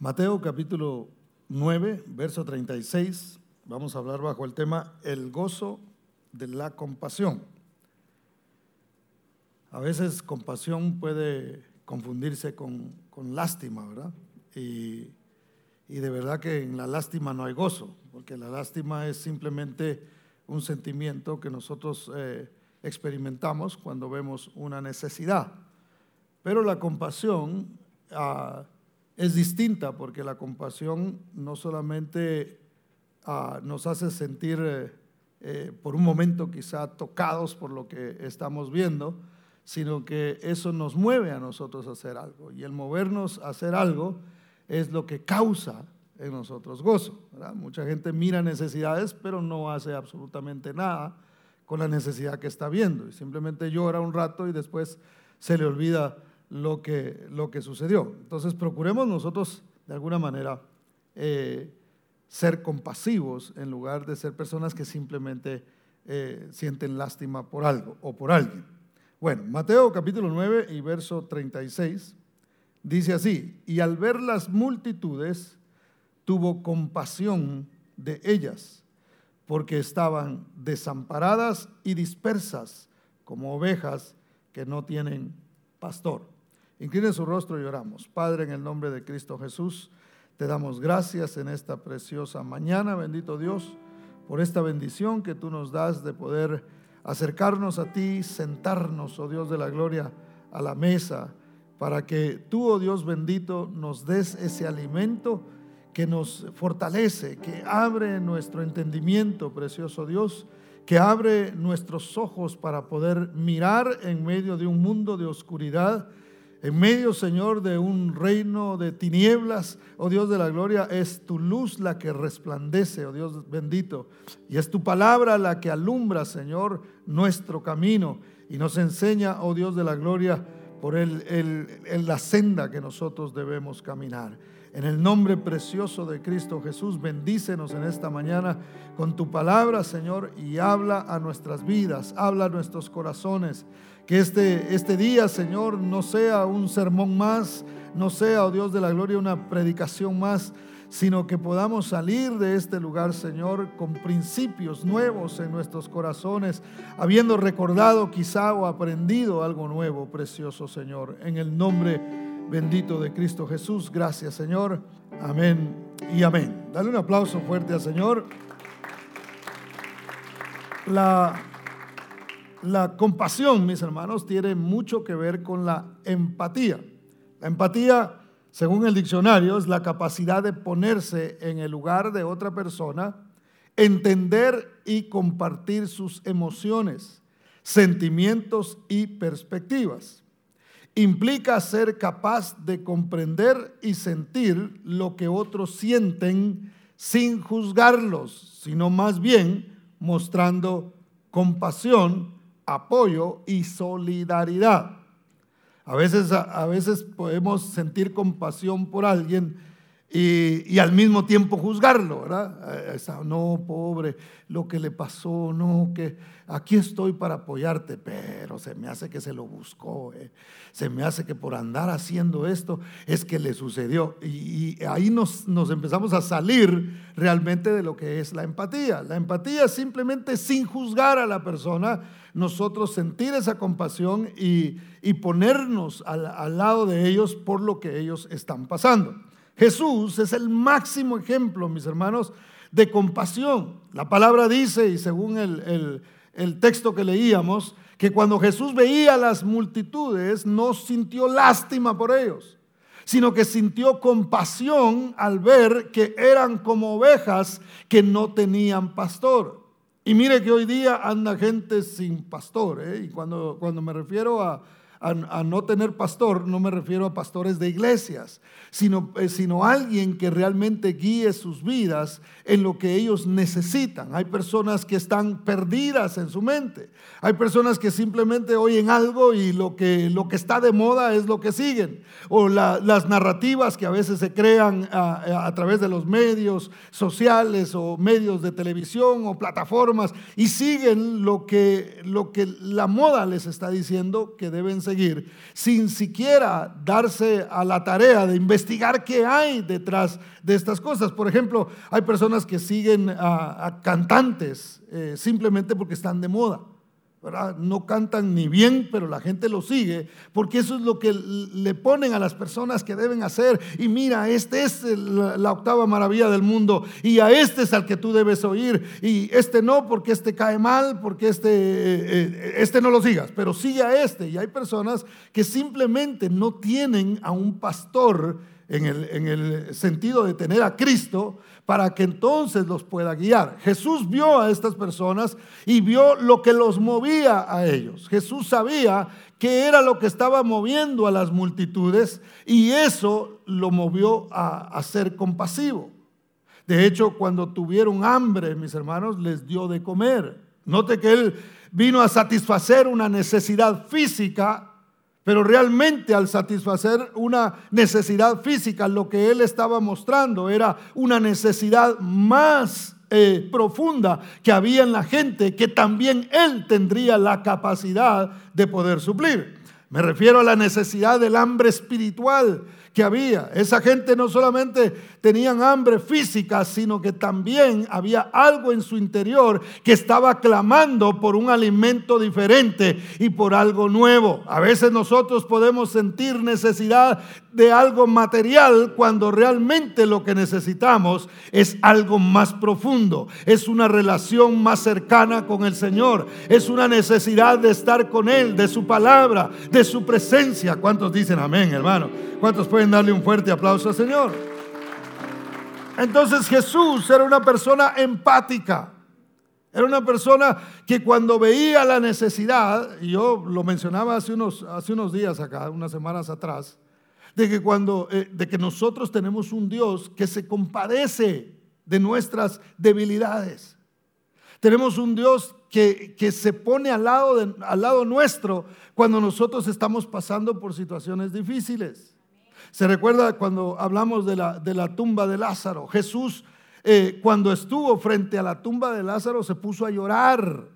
Mateo capítulo 9, verso 36. Vamos a hablar bajo el tema el gozo de la compasión. A veces compasión puede confundirse con, lástima, ¿verdad? Y, de verdad que en la lástima no hay gozo, porque la lástima es simplemente un sentimiento que nosotros eh, experimentamos cuando vemos una necesidad. Pero la compasión... Ah, es distinta porque la compasión no solamente ah, nos hace sentir eh, eh, por un momento quizá tocados por lo que estamos viendo, sino que eso nos mueve a nosotros a hacer algo. Y el movernos a hacer algo es lo que causa en nosotros gozo. Mucha gente mira necesidades, pero no hace absolutamente nada con la necesidad que está viendo. Y simplemente llora un rato y después se le olvida lo que, lo que sucedió. Entonces procuremos nosotros de alguna manera eh, ser compasivos en lugar de ser personas que simplemente eh, sienten lástima por algo o por alguien. Bueno, Mateo capítulo 9 y verso 36 dice así, y al ver las multitudes tuvo compasión de ellas, porque estaban desamparadas y dispersas como ovejas que no tienen pastor. Incline su rostro y oramos. Padre, en el nombre de Cristo Jesús, te damos gracias en esta preciosa mañana, bendito Dios, por esta bendición que tú nos das de poder acercarnos a ti, sentarnos, oh Dios de la gloria, a la mesa, para que tú, oh Dios bendito, nos des ese alimento que nos fortalece, que abre nuestro entendimiento, precioso Dios, que abre nuestros ojos para poder mirar en medio de un mundo de oscuridad en medio, Señor, de un reino de tinieblas, oh Dios de la gloria, es tu luz la que resplandece, oh Dios bendito. Y es tu palabra la que alumbra, Señor, nuestro camino y nos enseña, oh Dios de la gloria, por el, la senda que nosotros debemos caminar. En el nombre precioso de Cristo Jesús, bendícenos en esta mañana con tu palabra, Señor, y habla a nuestras vidas, habla a nuestros corazones. Que este, este día, Señor, no sea un sermón más, no sea, oh Dios de la gloria, una predicación más, sino que podamos salir de este lugar, Señor, con principios nuevos en nuestros corazones, habiendo recordado quizá o aprendido algo nuevo, precioso Señor. En el nombre bendito de Cristo Jesús, gracias Señor. Amén y amén. Dale un aplauso fuerte al Señor. La la compasión, mis hermanos, tiene mucho que ver con la empatía. La empatía, según el diccionario, es la capacidad de ponerse en el lugar de otra persona, entender y compartir sus emociones, sentimientos y perspectivas. Implica ser capaz de comprender y sentir lo que otros sienten sin juzgarlos, sino más bien mostrando compasión apoyo y solidaridad. A veces, a veces podemos sentir compasión por alguien y, al mismo tiempo juzgarlo, ¿verdad? Eh, no, pobre, lo que le pasó, no, que aquí estoy para apoyarte, pero se me hace que se lo buscó, eh. se me hace que por andar haciendo esto es que le sucedió. Y, ahí nos, nos empezamos a salir realmente de lo que es la empatía. La empatía simplemente sin juzgar a la persona, nosotros sentir esa compasión y, ponernos al, al lado de ellos por lo que ellos están pasando. Jesús es el máximo ejemplo, mis hermanos, de compasión. La palabra dice, y según el, texto que leíamos, que cuando Jesús veía a las multitudes, no sintió lástima por ellos, sino que sintió compasión al ver que eran como ovejas que no tenían pastor. Y mire que hoy día anda gente sin pastor, ¿eh? y cuando, cuando me refiero a, a, no tener pastor, no me refiero a pastores de iglesias, sino, eh, sino alguien que realmente guíe sus vidas en lo que ellos necesitan. Hay personas que están perdidas en su mente. Hay personas que simplemente oyen algo y lo que, lo que está de moda es lo que siguen. O las narrativas que a veces se crean a, a través de los medios sociales o medios de televisión o plataformas y siguen lo que, lo que la moda les está diciendo que deben sin siquiera darse a la tarea de investigar qué hay detrás de estas cosas. Por ejemplo, hay personas que siguen a, cantantes eh, simplemente porque están de moda. No cantan ni bien, pero la gente lo sigue, porque eso es lo que le ponen a las personas que deben hacer. Y mira, este es la octava maravilla del mundo, y a este es al que tú debes oír, y este no, porque este cae mal, porque este, eh, eh, este no lo sigas, pero sigue a este. Y hay personas que simplemente no tienen a un pastor en el, en el sentido de tener a Cristo, para que entonces los pueda guiar. Jesús vio a estas personas y vio lo que los movía a ellos. Jesús sabía que era lo que estaba moviendo a las multitudes y eso lo movió a, ser compasivo. De hecho, cuando tuvieron hambre, mis hermanos, les dio de comer. Note que él vino a satisfacer una necesidad física pero realmente al satisfacer una necesidad física, lo que él estaba mostrando era una necesidad más eh, profunda que había en la gente que también él tendría la capacidad de poder suplir. Me refiero a la necesidad del hambre espiritual que había. Esa gente no solamente tenían hambre física, sino que también había algo en su interior que estaba clamando por un alimento diferente y por algo nuevo. A veces nosotros podemos sentir necesidad de algo material cuando realmente lo que necesitamos es algo más profundo, es una relación más cercana con el Señor, es una necesidad de estar con Él, de su palabra, de su presencia. ¿Cuántos dicen amén, hermano? ¿Cuántos pueden darle un fuerte aplauso al Señor? Entonces Jesús era una persona empática. Era una persona que cuando veía la necesidad, y yo lo mencionaba hace unos, hace unos días acá, unas semanas atrás, de que cuando eh, de que nosotros tenemos un Dios que se compadece de nuestras debilidades. Tenemos un Dios que, que se pone al lado, al lado nuestro cuando nosotros estamos pasando por situaciones difíciles. Se recuerda cuando hablamos de la, de la tumba de Lázaro. Jesús, eh, cuando estuvo frente a la tumba de Lázaro, se puso a llorar,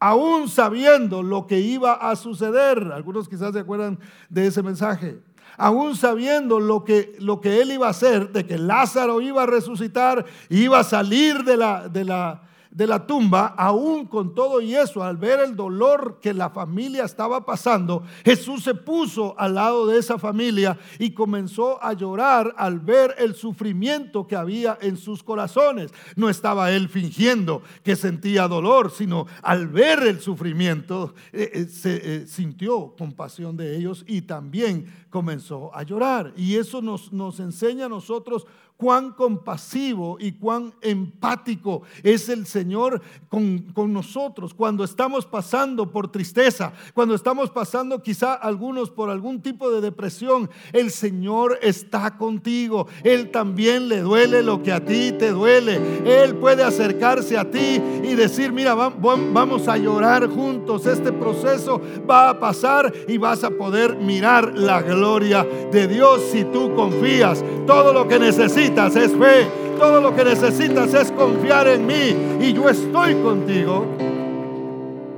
aún sabiendo lo que iba a suceder. Algunos quizás se acuerdan de ese mensaje. Aún sabiendo lo que, lo que él iba a hacer, de que Lázaro iba a resucitar, iba a salir de la, de la, de la tumba, aún con todo y eso, al ver el dolor que la familia estaba pasando, Jesús se puso al lado de esa familia y comenzó a llorar al ver el sufrimiento que había en sus corazones. No estaba él fingiendo que sentía dolor, sino al ver el sufrimiento eh, eh, se eh, sintió compasión de ellos y también comenzó a llorar. Y eso nos, nos enseña a nosotros cuán compasivo y cuán empático es el Señor con, nosotros cuando estamos pasando por tristeza, cuando estamos pasando quizá algunos por algún tipo de depresión. El Señor está contigo. Él también le duele lo que a ti te duele. Él puede acercarse a ti y decir, mira, vamos a llorar juntos. Este proceso va a pasar y vas a poder mirar la gloria de Dios si tú confías. Todo lo que necesitas es fe, todo lo que necesitas es confiar en mí y yo estoy contigo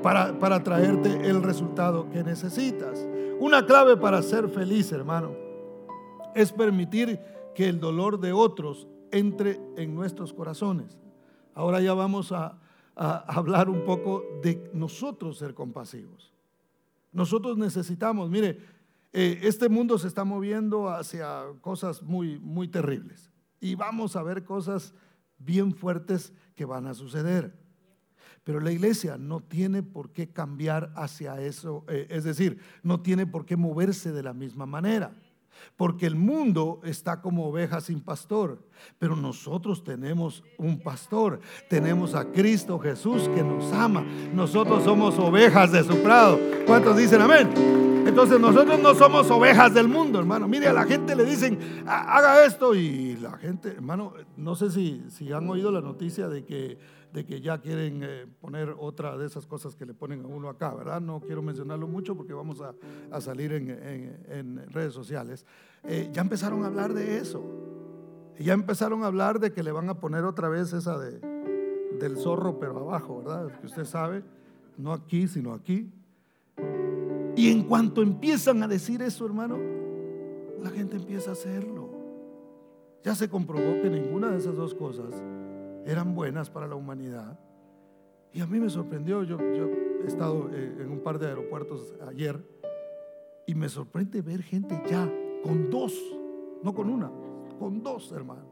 para, para traerte el resultado que necesitas. Una clave para ser feliz, hermano, es permitir que el dolor de otros entre en nuestros corazones. Ahora ya vamos a, hablar un poco de nosotros ser compasivos. Nosotros necesitamos, mire, eh, este mundo se está moviendo hacia cosas muy, muy terribles y vamos a ver cosas bien fuertes que van a suceder. Pero la iglesia no tiene por qué cambiar hacia eso, eh, es decir, no tiene por qué moverse de la misma manera. Porque el mundo está como oveja sin pastor, pero nosotros tenemos un pastor, tenemos a Cristo Jesús que nos ama. Nosotros somos ovejas de su prado. ¿Cuántos dicen amén? Entonces nosotros no somos ovejas del mundo, hermano. Mire, a la gente le dicen, haga esto y la gente, hermano, no sé si, si han oído la noticia de que, de que ya quieren eh, poner otra de esas cosas que le ponen a uno acá, ¿verdad? No quiero mencionarlo mucho porque vamos a, salir en, redes sociales. Eh, ya empezaron a hablar de eso. Ya empezaron a hablar de que le van a poner otra vez esa de, del zorro, pero abajo, ¿verdad? Que usted sabe, no aquí, sino aquí. Y en cuanto empiezan a decir eso, hermano, la gente empieza a hacerlo. Ya se comprobó que ninguna de esas dos cosas eran buenas para la humanidad. Y a mí me sorprendió, yo, yo he estado eh, en un par de aeropuertos ayer y me sorprende ver gente ya con dos, no con una, con dos hermanos.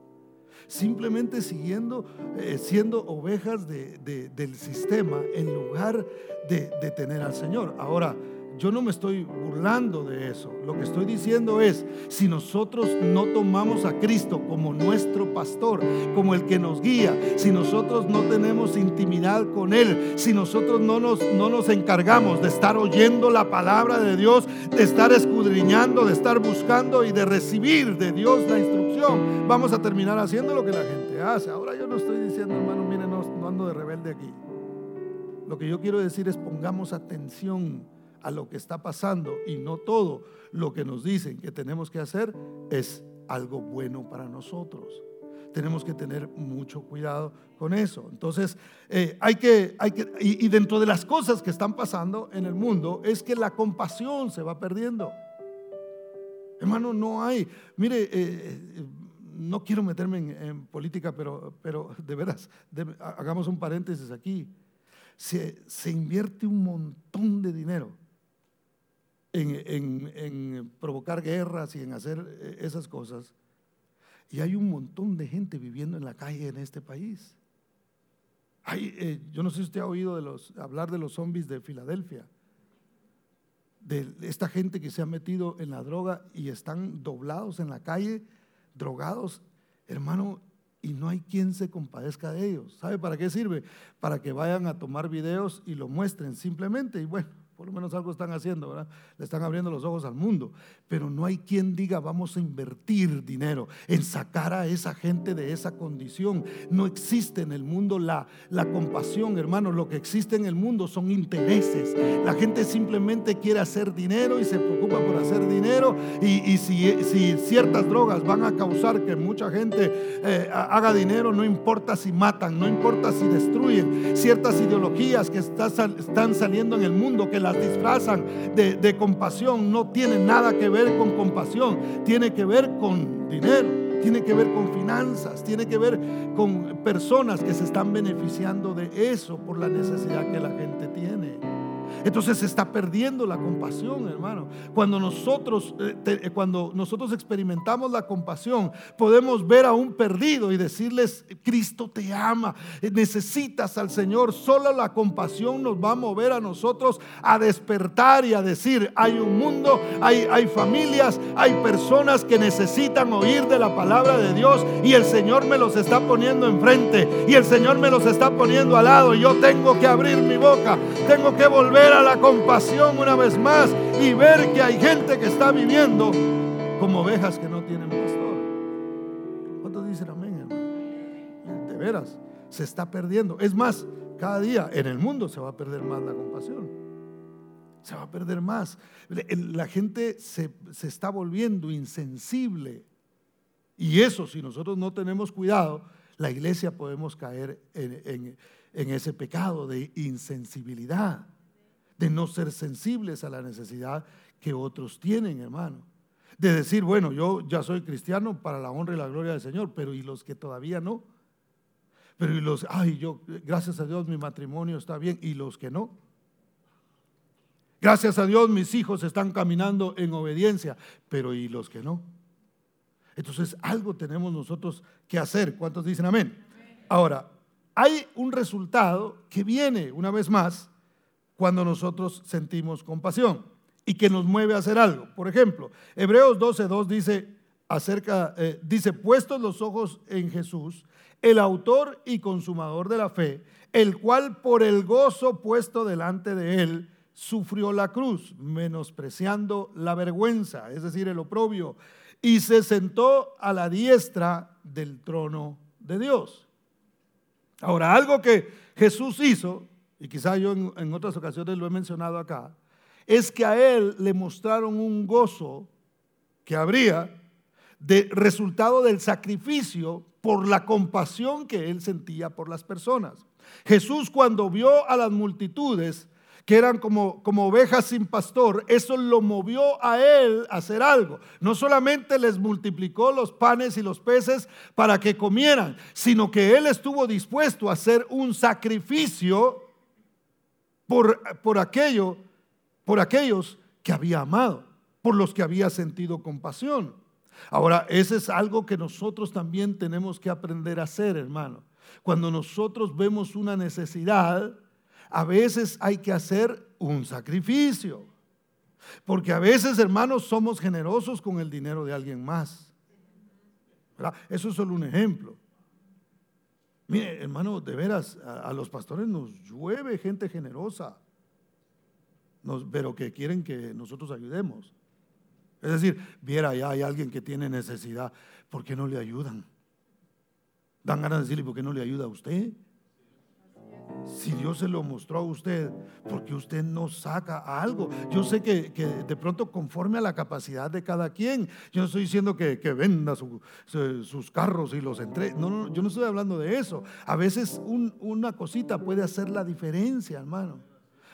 Simplemente siguiendo, eh, siendo ovejas del sistema en lugar de tener al Señor. Ahora, yo no me estoy burlando de eso. Lo que estoy diciendo es, si nosotros no tomamos a Cristo como nuestro pastor, como el que nos guía, si nosotros no tenemos intimidad con Él, si nosotros no nos, no nos encargamos de estar oyendo la palabra de Dios, de estar escudriñando, de estar buscando y de recibir de Dios la instrucción, vamos a terminar haciendo lo que la gente hace. Ahora yo no estoy diciendo, hermano, miren, no, no ando de rebelde aquí. Lo que yo quiero decir es pongamos atención a lo que está pasando y no todo lo que nos dicen que tenemos que hacer es algo bueno para nosotros. Tenemos que tener mucho cuidado con eso. Entonces, eh, hay que, hay que y, dentro de las cosas que están pasando en el mundo es que la compasión se va perdiendo. Hermano, no hay, mire, eh, eh, no quiero meterme en, política, pero, pero de veras, hagamos un paréntesis aquí. Se, se invierte un montón de dinero en, provocar guerras y en hacer eh, esas cosas. Y hay un montón de gente viviendo en la calle en este país. Hay, eh, yo no sé si usted ha oído de los, hablar de los zombies de Filadelfia, de esta gente que se ha metido en la droga y están doblados en la calle, drogados, hermano, y no hay quien se compadezca de ellos. ¿Sabe para qué sirve? Para que vayan a tomar videos y lo muestren simplemente. Y bueno, por lo menos algo están haciendo, ¿verdad? Le están abriendo los ojos al mundo. Pero no hay quien diga vamos a invertir dinero en sacar a esa gente de esa condición. No existe en el mundo la, la compasión, hermano. Lo que existe en el mundo son intereses. La gente simplemente quiere hacer dinero y se preocupa por hacer dinero. Y, si, si, ciertas drogas van a causar que mucha gente eh, haga dinero, no importa si matan, no importa si destruyen. Ciertas ideologías que están saliendo en el mundo que las disfrazan de, compasión. No tiene nada que ver con compasión, tiene que ver con dinero, tiene que ver con finanzas, tiene que ver con personas que se están beneficiando de eso por la necesidad que la gente tiene. Entonces se está perdiendo la compasión, hermano. Cuando nosotros, eh, eh, cuando nosotros experimentamos la compasión, podemos ver a un perdido y decirles, Cristo te ama, eh, necesitas al Señor. Solo la compasión nos va a mover a nosotros a despertar y a decir, hay un mundo, hay, hay familias, hay personas que necesitan oír de la palabra de Dios y el Señor me los está poniendo enfrente y el Señor me los está poniendo al lado. Y yo tengo que abrir mi boca, tengo que volver la compasión una vez más y ver que hay gente que está viviendo como ovejas que no tienen pastor. ¿Cuántos dicen amén, hermano? De veras, se está perdiendo. Es más, cada día en el mundo se va a perder más la compasión. Se va a perder más. La gente se, está volviendo insensible. Y eso, si nosotros no tenemos cuidado, la iglesia podemos caer en ese pecado de insensibilidad de no ser sensibles a la necesidad que otros tienen, hermano. De decir, bueno, yo ya soy cristiano para la honra y la gloria del Señor, pero ¿y los que todavía no? Pero ¿y los, ay, yo, gracias a Dios mi matrimonio está bien, ¿y los que no? Gracias a Dios mis hijos están caminando en obediencia, pero ¿y los que no? Entonces algo tenemos nosotros que hacer. ¿Cuántos dicen amén? Ahora, hay un resultado que viene una vez más cuando nosotros sentimos compasión y que nos mueve a hacer algo. Por ejemplo, Hebreos 12.2 dice acerca, eh, dice, puestos los ojos en Jesús, el autor y consumador de la fe, el cual por el gozo puesto delante de él, sufrió la cruz, menospreciando la vergüenza, es decir, el oprobio, y se sentó a la diestra del trono de Dios. Ahora, algo que Jesús hizo y quizá yo en, otras ocasiones lo he mencionado acá, es que a él le mostraron un gozo que habría de resultado del sacrificio por la compasión que él sentía por las personas. Jesús cuando vio a las multitudes que eran como, como ovejas sin pastor, eso lo movió a él a hacer algo. No solamente les multiplicó los panes y los peces para que comieran, sino que él estuvo dispuesto a hacer un sacrificio por, por aquello, por aquellos que había amado, por los que había sentido compasión. Ahora, ese es algo que nosotros también tenemos que aprender a hacer, hermano. Cuando nosotros vemos una necesidad, a veces hay que hacer un sacrificio. Porque a veces, hermanos, somos generosos con el dinero de alguien más. Eso es solo un ejemplo. Mire, hermano, de veras, a, los pastores nos llueve gente generosa, pero que quieren que nosotros ayudemos. Es decir, viera ya hay alguien que tiene necesidad, ¿por qué no le ayudan? Dan ganas de decirle, ¿por qué no le ayuda a usted? Si Dios se lo mostró a usted, porque usted no saca algo. Yo sé que, de pronto conforme a la capacidad de cada quien, yo no estoy diciendo que, venda sus carros y los entre. No, no, yo no estoy hablando de eso. A veces una cosita puede hacer la diferencia, hermano.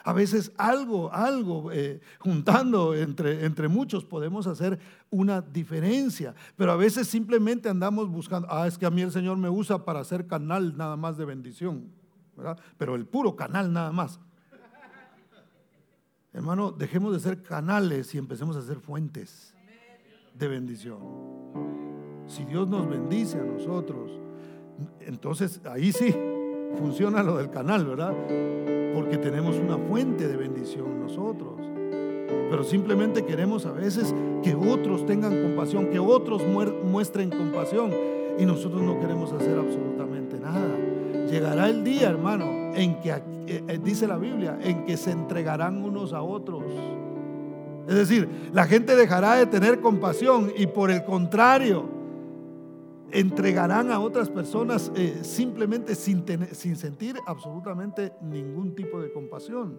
A veces algo, algo, eh, juntando entre, entre muchos podemos hacer una diferencia, pero a veces simplemente andamos buscando, ah, es que a mí el Señor me usa para hacer canal nada más de bendición pero el puro canal nada más. Hermano, dejemos de ser canales y empecemos a ser fuentes de bendición. Si Dios nos bendice a nosotros, entonces ahí sí funciona lo del canal, ¿verdad? Porque tenemos una fuente de bendición nosotros. Pero simplemente queremos a veces que otros tengan compasión, que otros muestren compasión y nosotros no queremos hacer absolutamente nada. Llegará el día, hermano, en que, eh, eh, dice la Biblia, en que se entregarán unos a otros. Es decir, la gente dejará de tener compasión y por el contrario, entregarán a otras personas eh, simplemente sin, sin sentir absolutamente ningún tipo de compasión.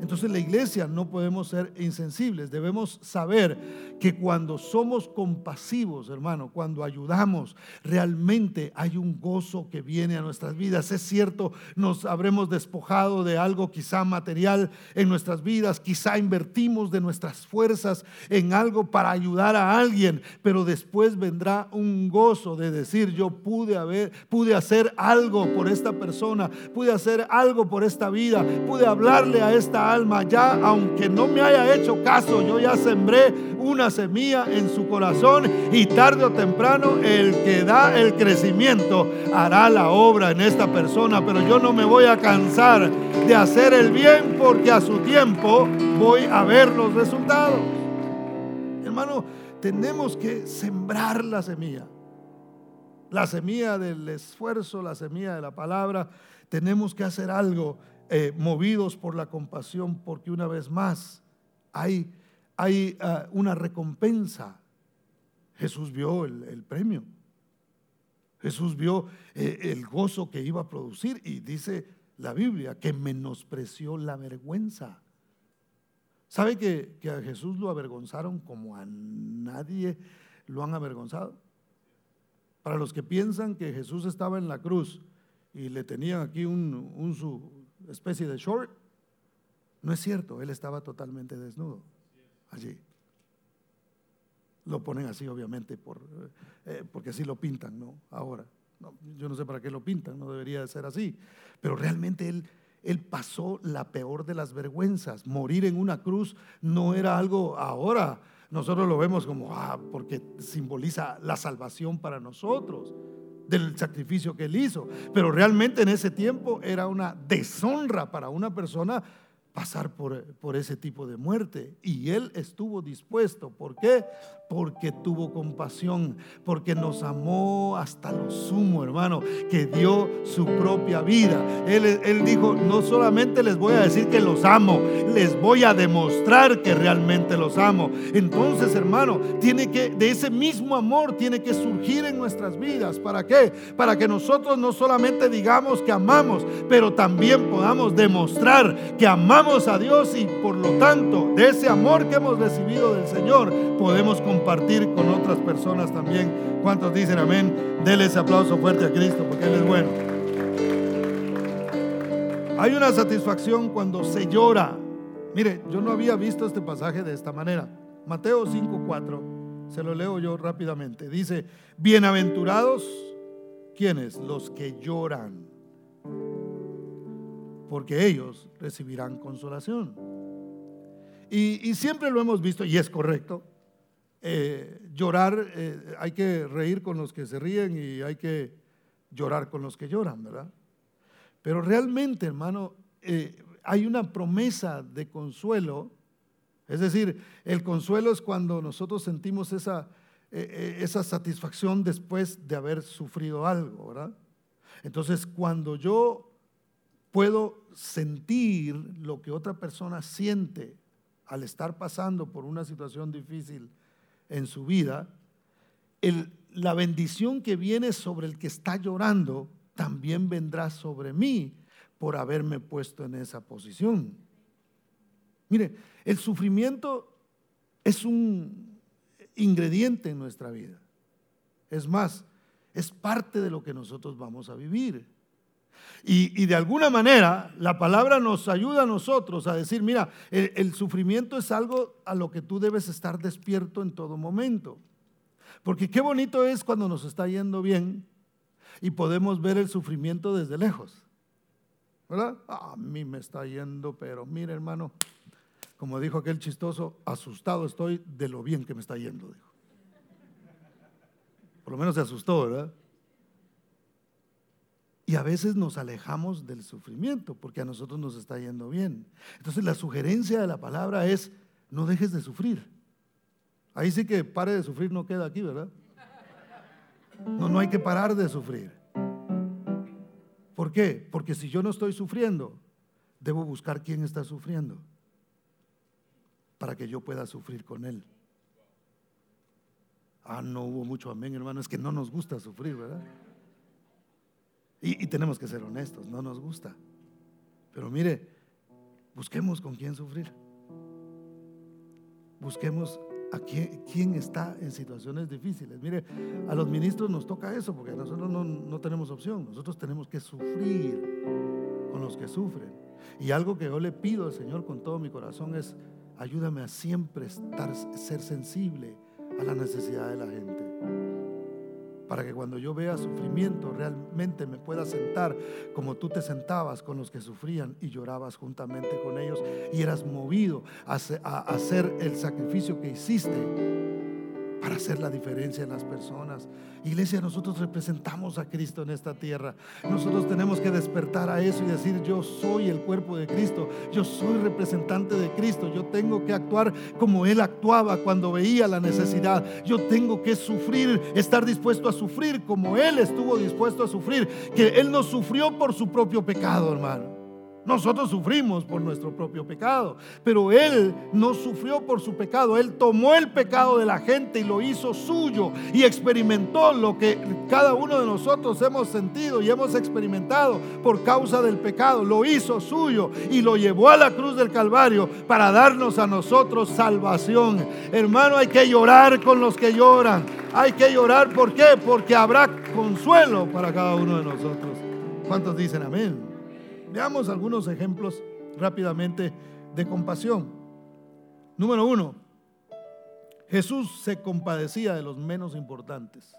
Entonces la iglesia no podemos ser insensibles, debemos saber que cuando somos compasivos, hermano, cuando ayudamos, realmente hay un gozo que viene a nuestras vidas. Es cierto, nos habremos despojado de algo quizá material en nuestras vidas, quizá invertimos de nuestras fuerzas en algo para ayudar a alguien, pero después vendrá un gozo de decir, yo pude haber pude hacer algo por esta persona, pude hacer algo por esta vida, pude hablarle a esta alma, ya aunque no me haya hecho caso, yo ya sembré una semilla en su corazón y tarde o temprano el que da el crecimiento hará la obra en esta persona, pero yo no me voy a cansar de hacer el bien porque a su tiempo voy a ver los resultados. Hermano, tenemos que sembrar la semilla. La semilla del esfuerzo, la semilla de la palabra. Tenemos que hacer algo eh, movidos por la compasión, porque una vez más hay, hay ah, una recompensa. Jesús vio el, premio. Jesús vio eh, el gozo que iba a producir y dice la Biblia que menospreció la vergüenza. ¿Sabe que, que, a Jesús lo avergonzaron como a nadie lo han avergonzado? Para los que piensan que Jesús estaba en la cruz y le tenían aquí un, un especie de short. No es cierto, él estaba totalmente desnudo allí. Lo ponen así, obviamente, por, eh, porque así lo pintan, ¿no? Ahora. yo no sé para qué lo pintan, no debería de ser así. Pero realmente él, él pasó la peor de las vergüenzas. Morir en una cruz no era algo ahora. Nosotros lo vemos como, ah, porque simboliza la salvación para nosotros del sacrificio que él hizo. Pero realmente en ese tiempo era una deshonra para una persona pasar por, por, ese tipo de muerte. Y él estuvo dispuesto. ¿Por qué? Porque tuvo compasión, porque nos amó hasta lo sumo, hermano, que dio su propia vida. Él, él dijo, no solamente les voy a decir que los amo, les voy a demostrar que realmente los amo. Entonces, hermano, tiene que, de ese mismo amor tiene que surgir en nuestras vidas. ¿Para qué? Para que nosotros no solamente digamos que amamos, pero también podamos demostrar que amamos a Dios y por lo tanto de ese amor que hemos recibido del Señor podemos compartir con otras personas también. ¿Cuántos dicen amén? Dele ese aplauso fuerte a Cristo porque Él es bueno. Hay una satisfacción cuando se llora Mire, yo no había visto este pasaje de esta manera. Mateo 5:4, se lo leo yo rápidamente. Dice, bienaventurados, ¿quiénes? Los que lloran, porque ellos recibirán consolación. Y, siempre lo hemos visto, y es correcto, eh, llorar, eh, hay que reír con los que se ríen y hay que llorar con los que lloran, ¿verdad? Pero realmente, hermano, eh, hay una promesa de consuelo. Es decir, el consuelo es cuando nosotros sentimos esa, esa satisfacción después de haber sufrido algo, ¿verdad? Entonces, cuando yo puedo sentir lo que otra persona siente al estar pasando por una situación difícil en su vida, la bendición que viene sobre el que está llorando también vendrá sobre mí por haberme puesto en esa posición. Mire, el sufrimiento es un ingrediente en nuestra vida. Es más, es parte de lo que nosotros vamos a vivir. Y, de alguna manera la palabra nos ayuda a nosotros a decir, mira, el sufrimiento es algo a lo que tú debes estar despierto en todo momento. Porque qué bonito es cuando nos está yendo bien y podemos ver el sufrimiento desde lejos. ¿verdad? A mí me está yendo, pero mire hermano, como dijo aquel chistoso, asustado estoy de lo bien que me está yendo, dijo. Por lo menos se asustó, ¿verdad? Y a veces nos alejamos del sufrimiento porque a nosotros nos está yendo bien. Entonces la sugerencia de la palabra es, no dejes de sufrir. Ahí sí que pare de sufrir no queda aquí, ¿verdad? No, no hay que parar de sufrir. ¿Por qué? Porque si yo no estoy sufriendo, debo buscar quién está sufriendo para que yo pueda sufrir con él. Ah, no hubo mucho amén, hermano. Es que no nos gusta sufrir, ¿verdad? Y, tenemos que ser honestos, no nos gusta. Pero mire, busquemos con quién sufrir. Busquemos a quién, está en situaciones difíciles. Mire, a los ministros nos toca eso porque nosotros no, no tenemos opción. Nosotros tenemos que sufrir con los que sufren. Y algo que yo le pido al Señor con todo mi corazón es, ayúdame a siempre estar, ser sensible a la necesidad de la gente para que cuando yo vea sufrimiento realmente me pueda sentar como tú te sentabas con los que sufrían y llorabas juntamente con ellos y eras movido a hacer el sacrificio que hiciste hacer la diferencia en las personas. Iglesia, nosotros representamos a Cristo en esta tierra. Nosotros tenemos que despertar a eso y decir, yo soy el cuerpo de Cristo, yo soy representante de Cristo, yo tengo que actuar como Él actuaba cuando veía la necesidad, yo tengo que sufrir, estar dispuesto a sufrir como Él estuvo dispuesto a sufrir, que Él no sufrió por su propio pecado, hermano. Nosotros sufrimos por nuestro propio pecado, pero Él no sufrió por su pecado. Él tomó el pecado de la gente y lo hizo suyo y experimentó lo que cada uno de nosotros hemos sentido y hemos experimentado por causa del pecado. Lo hizo suyo y lo llevó a la cruz del Calvario para darnos a nosotros salvación. Hermano, hay que llorar con los que lloran. Hay que llorar, ¿por qué? Porque habrá consuelo para cada uno de nosotros. ¿Cuántos dicen amén? Veamos algunos ejemplos rápidamente de compasión. Número uno, Jesús se compadecía de los menos importantes.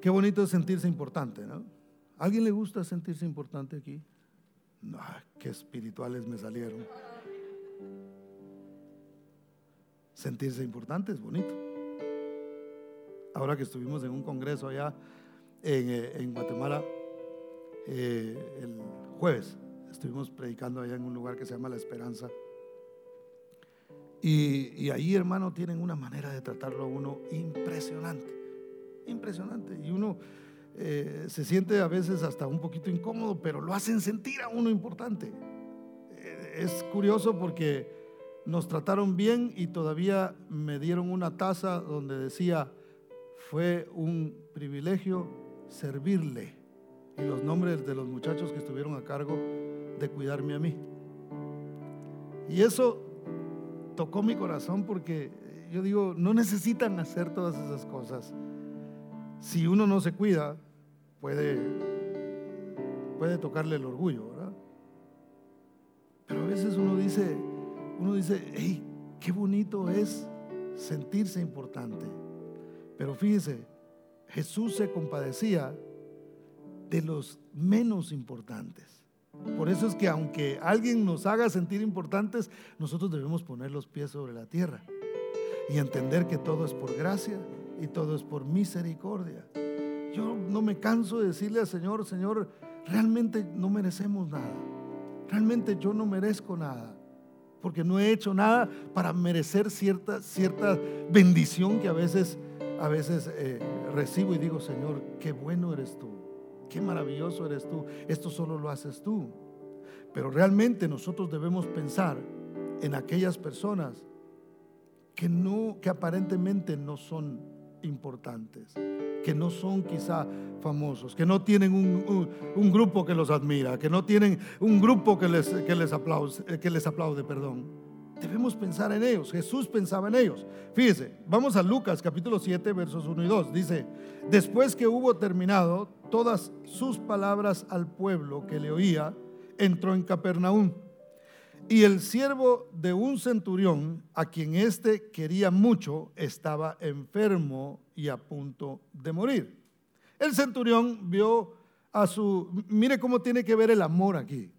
Qué bonito es sentirse importante, ¿no? ¿Alguien le gusta sentirse importante aquí? No, qué espirituales me salieron. Sentirse importante es bonito. Ahora que estuvimos en un congreso allá en, eh, en Guatemala, eh, el jueves estuvimos predicando allá en un lugar que se llama La Esperanza. Y, ahí, hermano, tienen una manera de tratarlo a uno impresionante, impresionante. Y uno eh, se siente a veces hasta un poquito incómodo, pero lo hacen sentir a uno importante. Eh, es curioso porque nos trataron bien y todavía me dieron una taza donde decía, fue un privilegio servirle y los nombres de los muchachos que estuvieron a cargo de cuidarme a mí. Y eso tocó mi corazón porque yo digo, no necesitan hacer todas esas cosas. Si uno no se cuida, puede, puede tocarle el orgullo, ¿verdad? Pero a veces uno dice, uno dice, hey, qué bonito es sentirse importante. Pero fíjese, Jesús se compadecía de los menos importantes. Por eso es que aunque alguien nos haga sentir importantes, nosotros debemos poner los pies sobre la tierra y entender que todo es por gracia y todo es por misericordia. Yo no me canso de decirle al Señor, Señor, realmente no merecemos nada. Realmente yo no merezco nada. Porque no he hecho nada para merecer cierta, cierta bendición que a veces, a veces eh, recibo y digo, Señor, qué bueno eres tú. Qué maravilloso eres tú. Esto solo lo haces tú. Pero realmente nosotros debemos pensar en aquellas personas que no que aparentemente no son importantes que no son quizá famosos, que no tienen un, grupo que los admira, que no tienen un grupo que les, que les, aplaude, que les aplaude, perdón. Debemos pensar en ellos. Jesús pensaba en ellos. Fíjese, vamos a Lucas capítulo 7, versos 1 y 2. Dice, después que hubo terminado todas sus palabras al pueblo que le oía, entró en Capernaum. Y el siervo de un centurión, a quien éste quería mucho, estaba enfermo y a punto de morir. El centurión vio a su... Mire cómo tiene que ver el amor aquí.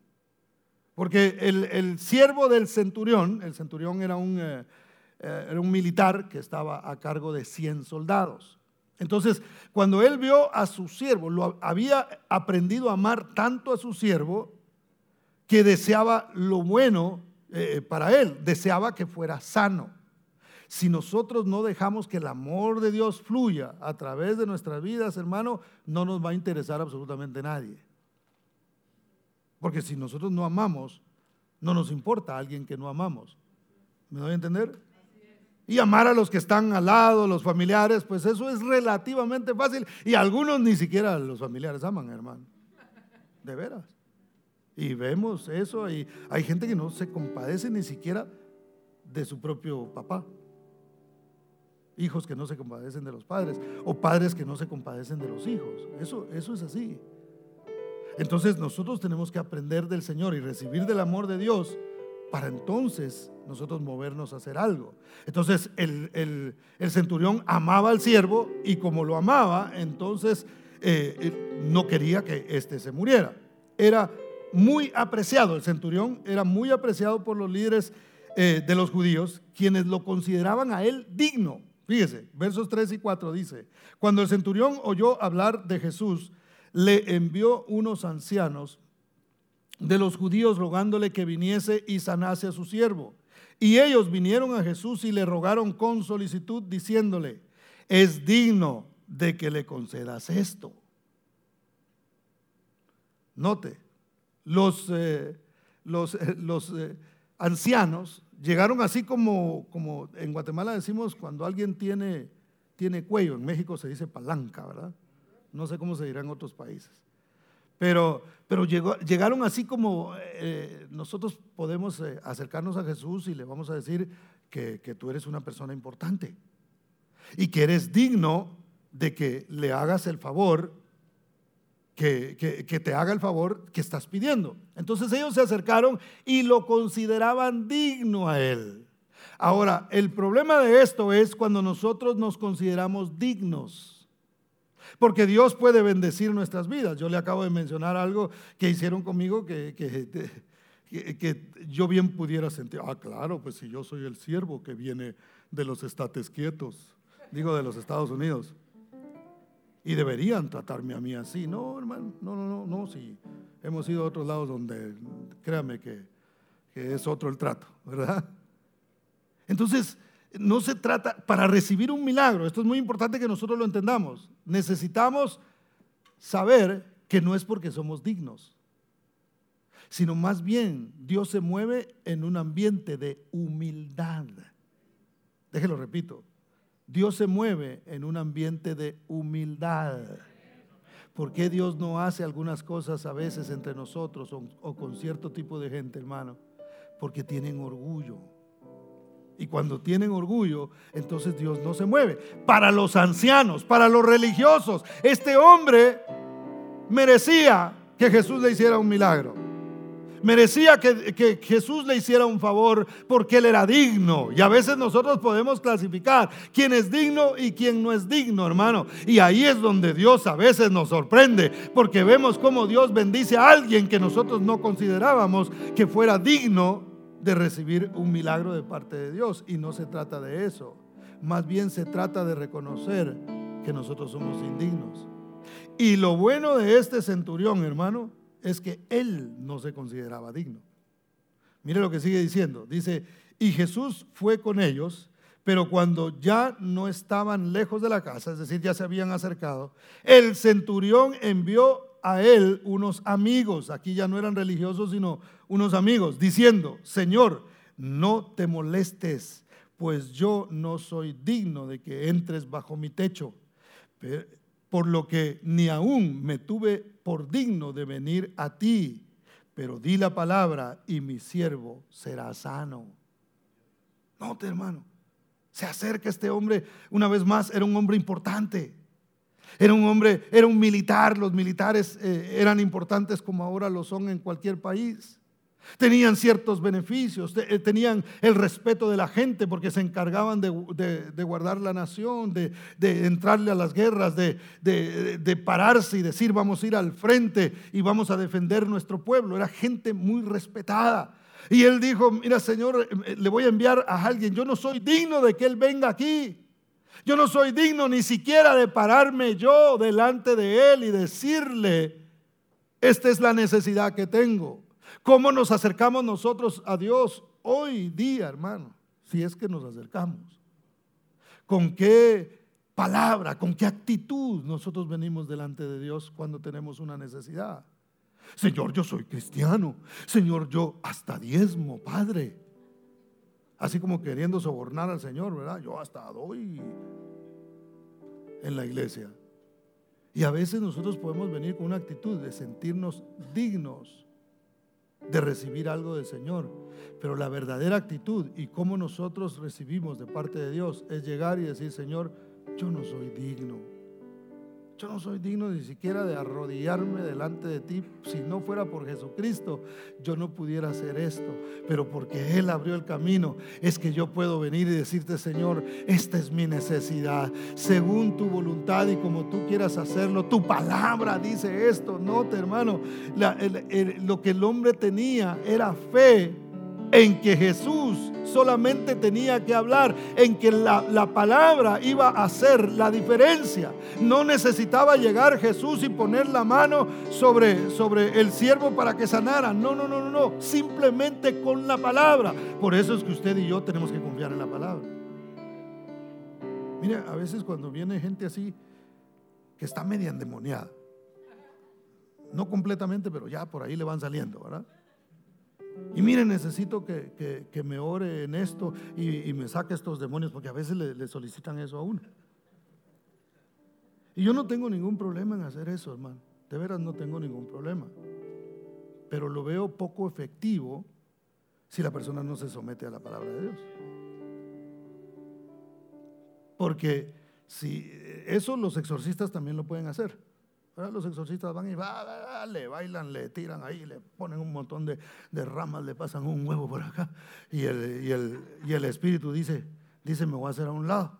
Porque el, siervo del centurión, el centurión era un, eh, eh, militar que estaba a cargo de 100 soldados. Entonces, cuando él vio a su siervo, lo había aprendido a amar tanto a su siervo que deseaba lo bueno eh, para él, deseaba que fuera sano. Si nosotros no dejamos que el amor de Dios fluya a través de nuestras vidas, hermano, no nos va a interesar absolutamente nadie. Porque si nosotros no amamos, no nos importa a alguien que no amamos. ¿Me doy a entender? Y amar a los que están al lado, los familiares, pues eso es relativamente fácil. Y algunos ni siquiera los familiares aman, hermano. De veras. Y vemos eso, y hay gente que no se compadece ni siquiera de su propio papá. Hijos que no se compadecen de los padres, o padres que no se compadecen de los hijos. Eso, eso es así. Entonces nosotros tenemos que aprender del Señor y recibir del amor de Dios para entonces nosotros movernos a hacer algo. Entonces el, centurión amaba al siervo y como lo amaba, entonces eh, no quería que éste se muriera. Era muy apreciado, el centurión era muy apreciado por los líderes eh, de los judíos, quienes lo consideraban a él digno. Fíjese, versos 3 y 4 dice, cuando el centurión oyó hablar de Jesús, le envió unos ancianos de los judíos rogándole que viniese y sanase a su siervo. Y ellos vinieron a Jesús y le rogaron con solicitud diciéndole, es digno de que le concedas esto. Note, los, eh, los, eh, los eh, ancianos llegaron así como, como en Guatemala decimos cuando alguien tiene, tiene cuello, en México se dice palanca, ¿verdad? No sé cómo se dirá en otros países. Pero, pero llegaron así como nosotros podemos acercarnos a Jesús y le vamos a decir que, que tú eres una persona importante y que eres digno de que le hagas el favor que, te haga el favor que estás pidiendo. Entonces ellos se acercaron y lo consideraban digno a él. Ahora, el problema de esto es cuando nosotros nos consideramos dignos. Porque Dios puede bendecir nuestras vidas. Yo le acabo de mencionar algo que hicieron conmigo que, que, que yo bien pudiera sentir. Ah, claro, pues si yo soy el siervo que viene de los estates quietos, digo de los Estados Unidos. Y deberían tratarme a mí así. No, hermano, no, no, no, no. Si hemos ido a otros lados donde, créame que es otro el trato, ¿verdad? Entonces, no se trata, para recibir un milagro, esto es muy importante que nosotros lo entendamos, necesitamos saber que no es porque somos dignos, sino más bien Dios se mueve en un ambiente de humildad. Déjelo repito, Dios se mueve en un ambiente de humildad. ¿Por qué Dios no hace algunas cosas a veces entre nosotros o, con cierto tipo de gente, hermano? Porque tienen orgullo. Y cuando tienen orgullo, entonces Dios no se mueve. Para los ancianos, para los religiosos, este hombre merecía que Jesús le hiciera un milagro. Merecía que, que, Jesús le hiciera un favor porque él era digno. Y a veces nosotros podemos clasificar quién es digno y quién no es digno, hermano. Y ahí es donde Dios a veces nos sorprende porque vemos cómo Dios bendice a alguien que nosotros no considerábamos que fuera digno de recibir un milagro de parte de Dios. Y no se trata de eso. Más bien se trata de reconocer que nosotros somos indignos. Y lo bueno de este centurión, hermano, es que él no se consideraba digno. Mire lo que sigue diciendo. Dice, y Jesús fue con ellos, pero cuando ya no estaban lejos de la casa, es decir, ya se habían acercado, el centurión envió a él unos amigos, aquí ya no eran religiosos, sino unos amigos, diciendo, Señor, no te molestes, pues yo no soy digno de que entres bajo mi techo por lo que ni aún me tuve por digno de venir a ti, pero di la palabra y mi siervo será sano. Note, hermano, se acerca este hombre, una vez más, era un hombre importante. Era un hombre, era un militar, los militares eh, eran importantes como ahora lo son en cualquier país. Tenían ciertos beneficios, eh, tenían el respeto de la gente porque se encargaban de, guardar la nación, de, entrarle a las guerras, de, pararse y decir vamos a ir al frente y vamos a defender nuestro pueblo. Era gente muy respetada. Y él dijo, mira Señor, eh, le voy a enviar a alguien, yo no soy digno de que él venga aquí. Yo no soy digno ni siquiera de pararme yo delante de él y decirle, esta es la necesidad que tengo. ¿Cómo nos acercamos nosotros a Dios hoy día, hermano? Si es que nos acercamos. ¿Con qué palabra, con qué actitud nosotros venimos delante de Dios cuando tenemos una necesidad? Señor, yo soy cristiano. Señor, yo hasta diezmo, Padre. Así como queriendo sobornar al Señor, ¿verdad? Yo hasta doy en la iglesia. Y a veces nosotros podemos venir con una actitud de sentirnos dignos de recibir algo del Señor. Pero la verdadera actitud y cómo nosotros recibimos de parte de Dios es llegar y decir, Señor, yo no soy digno yo no soy digno ni siquiera de arrodillarme delante de ti. Si no fuera por Jesucristo, yo no pudiera hacer esto. Pero porque Él abrió el camino, es que yo puedo venir y decirte, Señor, esta es mi necesidad. Según tu voluntad y como tú quieras hacerlo, tu palabra dice esto. No, hermano, lo que el hombre tenía era fe en que Jesús solamente tenía que hablar, en que la, palabra iba a hacer la diferencia. No necesitaba llegar Jesús y poner la mano sobre, sobre el siervo para que sanara. No, no, no, no, no. Simplemente con la palabra. Por eso es que usted y yo tenemos que confiar en la palabra. Mire, a veces cuando viene gente así que está media endemoniada, no completamente, pero ya por ahí le van saliendo, ¿verdad? Y mire, necesito que, me ore en esto y, me saque estos demonios, porque a veces le, solicitan eso a uno. Y yo no tengo ningún problema en hacer eso, hermano. De veras no tengo ningún problema. Pero lo veo poco efectivo si la persona no se somete a la palabra de Dios. Porque si eso los exorcistas también lo pueden hacer. Los exorcistas van y le bailan, le tiran ahí, le ponen un montón de, ramas, le pasan un huevo por acá. Y el, y el, espíritu dice, dice, me voy a hacer a un lado.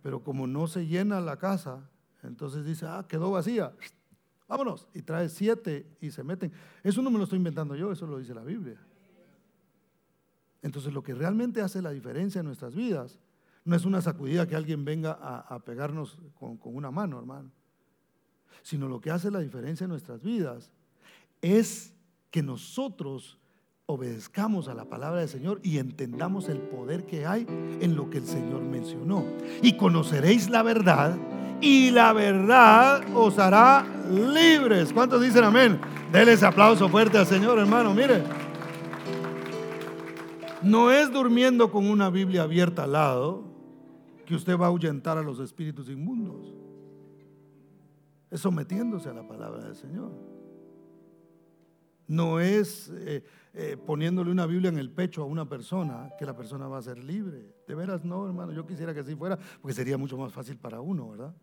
Pero como no se llena la casa, entonces dice, ah, quedó vacía. Vámonos. Y trae siete y se meten. Eso no me lo estoy inventando yo, eso lo dice la Biblia. Entonces lo que realmente hace la diferencia en nuestras vidas no es una sacudida que alguien venga a, pegarnos con una mano, hermano sino lo que hace la diferencia en nuestras vidas es que nosotros obedezcamos a la palabra del Señor y entendamos el poder que hay en lo que el Señor mencionó. Y conoceréis la verdad y la verdad os hará libres. ¿Cuántos dicen amén? Denle ese aplauso fuerte al Señor, hermano. Mire, no es durmiendo con una Biblia abierta al lado que usted va a ahuyentar a los espíritus inmundos es sometiéndose a la palabra del Señor. No es eh, eh, poniéndole una Biblia en el pecho a una persona que la persona va a ser libre. De veras no, hermano, yo quisiera que así fuera, porque sería mucho más fácil para uno, ¿verdad?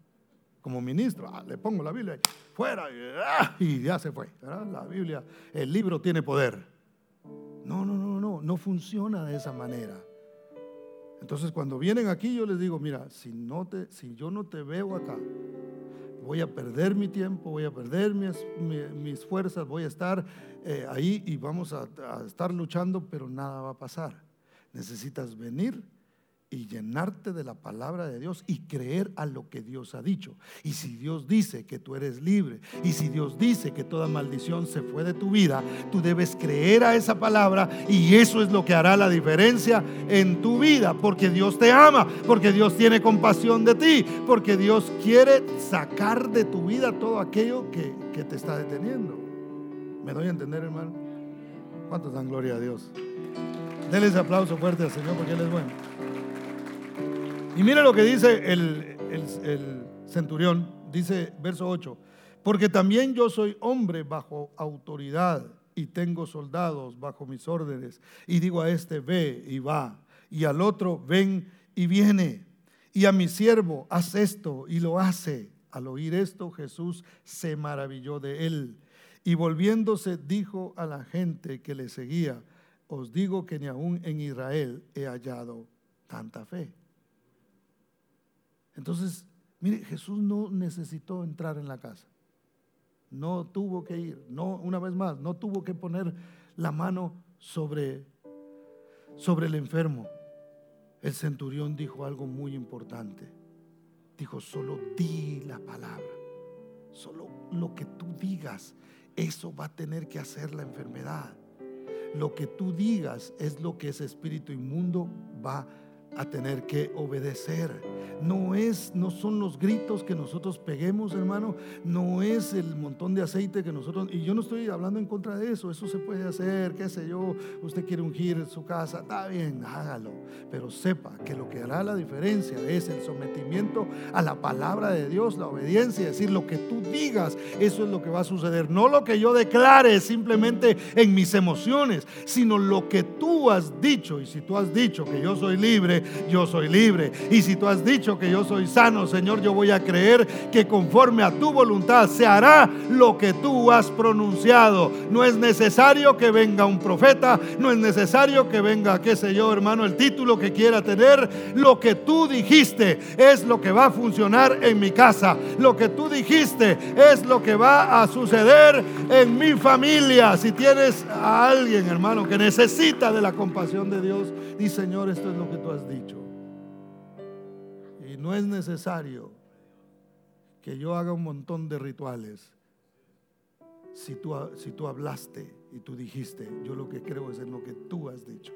como ministro, ah, le pongo la Biblia, fuera, ah, y ya se fue. La Biblia, el libro tiene poder. No, no, no, no, no funciona de esa manera. Entonces cuando vienen aquí yo les digo, mira, si, no te, si yo no te veo acá, voy a perder mi tiempo, voy a perder mis, fuerzas, voy a estar eh, ahí y vamos a estar luchando, pero nada va a pasar. Necesitas venir y llenarte de la palabra de Dios y creer a lo que Dios ha dicho. Y si Dios dice que tú eres libre y si Dios dice que toda maldición se fue de tu vida, tú debes creer a esa palabra y eso es lo que hará la diferencia en tu vida, porque Dios te ama, porque Dios tiene compasión de ti, porque Dios quiere sacar de tu vida todo aquello que, que te está deteniendo. ¿Me doy a entender, hermano? ¿Cuántos dan gloria a Dios? Denle ese aplauso fuerte al Señor porque Él es bueno. Y mire lo que dice el, centurión, dice verso 8, porque también yo soy hombre bajo autoridad y tengo soldados bajo mis órdenes. Y digo a este, ve y va, y al otro, ven y viene. Y a mi siervo, haz esto y lo hace. Al oír esto, Jesús se maravilló de él. Y volviéndose, dijo a la gente que le seguía, os digo que ni aún en Israel he hallado tanta fe. Entonces, mire, Jesús no necesitó entrar en la casa. No tuvo que ir, no, una vez más, no tuvo que poner la mano sobre, sobre el enfermo. El centurión dijo algo muy importante. Dijo, solo di la palabra. Solo lo que tú digas, eso va a tener que hacer la enfermedad. Lo que tú digas es lo que ese espíritu inmundo va a a tener que obedecer. No es, no son los gritos que nosotros peguemos, hermano, no es el montón de aceite que nosotros, y yo no estoy hablando en contra de eso, eso se puede hacer, qué sé yo, usted quiere ungir su casa, está bien, hágalo, pero sepa que lo que hará la diferencia es el sometimiento a la palabra de Dios, la obediencia, es decir, lo que tú digas, eso es lo que va a suceder, no lo que yo declare simplemente en mis emociones, sino lo que tú has dicho, y si tú has dicho que yo soy libre, yo soy libre. Y si tú has dicho que yo soy sano, Señor, yo voy a creer que conforme a tu voluntad se hará lo que tú has pronunciado. No es necesario que venga un profeta, no es necesario que venga, qué sé yo, hermano, el título que quiera tener. Lo que tú dijiste es lo que va a funcionar en mi casa. Lo que tú dijiste es lo que va a suceder en mi familia. Si tienes a alguien, hermano, que necesita de la compasión de Dios, di Señor, esto es lo que tú has dicho. Y no es necesario que yo haga un montón de rituales. Si tú, si tú hablaste y tú dijiste, yo lo que creo es en lo que tú has dicho.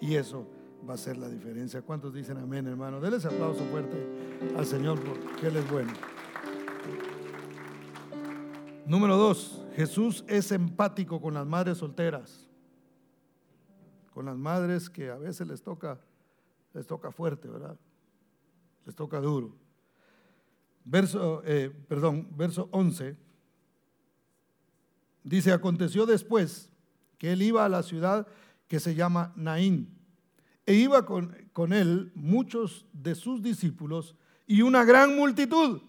Y eso va a ser la diferencia. ¿Cuántos dicen amén, hermano? Denle ese aplauso fuerte al Señor porque Él es bueno. Número dos, Jesús es empático con las madres solteras, con las madres que a veces les toca les toca fuerte, ¿verdad? Les toca duro. Verso, eh, perdón, verso 11. Dice, aconteció después que él iba a la ciudad que se llama Naín. E iba con, con él muchos de sus discípulos y una gran multitud.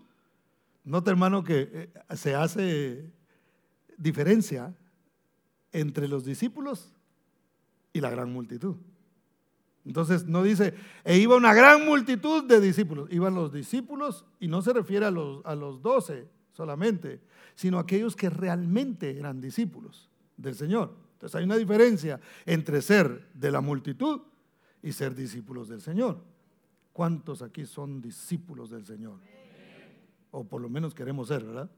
Nota, hermano, que eh, se hace diferencia entre los discípulos y la gran multitud. Entonces no dice, e iba una gran multitud de discípulos, iban los discípulos y no se refiere a los, a los doce solamente, sino a aquellos que realmente eran discípulos del Señor. Entonces hay una diferencia entre ser de la multitud y ser discípulos del Señor. ¿Cuántos aquí son discípulos del Señor? O por lo menos queremos ser, ¿verdad?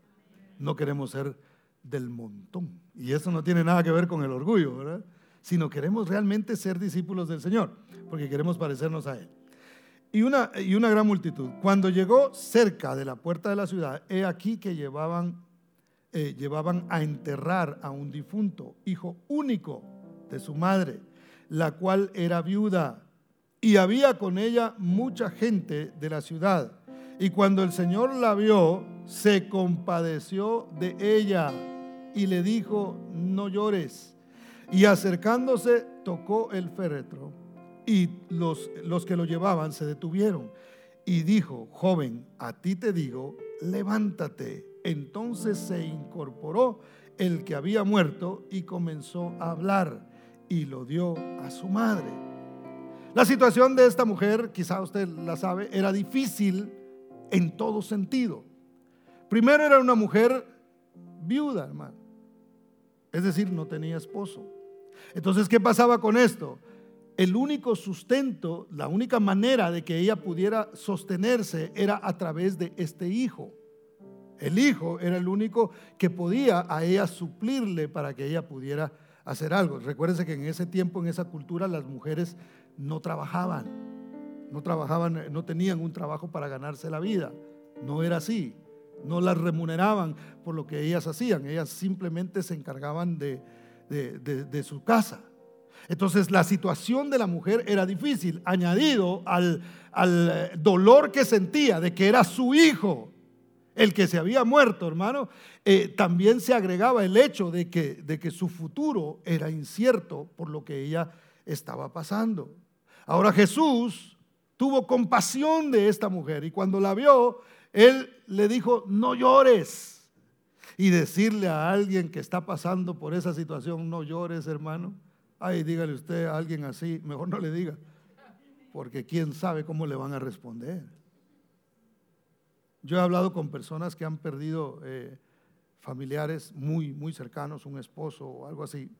No queremos ser del montón. Y eso no tiene nada que ver con el orgullo, ¿verdad? Sino queremos realmente ser discípulos del Señor, porque queremos parecernos a Él. Y una, y una gran multitud. Cuando llegó cerca de la puerta de la ciudad, he aquí que llevaban, eh, llevaban a enterrar a un difunto, hijo único de su madre, la cual era viuda, y había con ella mucha gente de la ciudad. Y cuando el Señor la vio, se compadeció de ella y le dijo, no llores. Y acercándose tocó el féretro y los, los que lo llevaban se detuvieron. y dijo, joven, a ti te digo, levántate. Entonces se incorporó el que había muerto y comenzó a hablar y lo dio a su madre. La situación de esta mujer, quizá usted la sabe, era difícil en todo sentido. Primero era una mujer viuda, hermano. Es decir, no tenía esposo. Entonces, ¿qué pasaba con esto? El único sustento, la única manera de que ella pudiera sostenerse era a través de este hijo. El hijo era el único que podía a ella suplirle para que ella pudiera hacer algo. Recuérdense que en ese tiempo, en esa cultura, las mujeres no trabajaban, no trabajaban, no tenían un trabajo para ganarse la vida. No era así. No las remuneraban por lo que ellas hacían. Ellas simplemente se encargaban de, de, su casa. Entonces la situación de la mujer era difícil, añadido al, al, dolor que sentía de que era su hijo el que se había muerto, hermano, eh, también se agregaba el hecho de que, de que su futuro era incierto por lo que ella estaba pasando. Ahora Jesús tuvo compasión de esta mujer y cuando la vio, él le dijo, no llores. Y decirle a alguien que está pasando por esa situación, no llores, hermano. Ay, dígale usted a alguien así, mejor no le diga, porque quién sabe cómo le van a responder. Yo he hablado con personas que han perdido eh, familiares muy, muy cercanos, un esposo o algo así,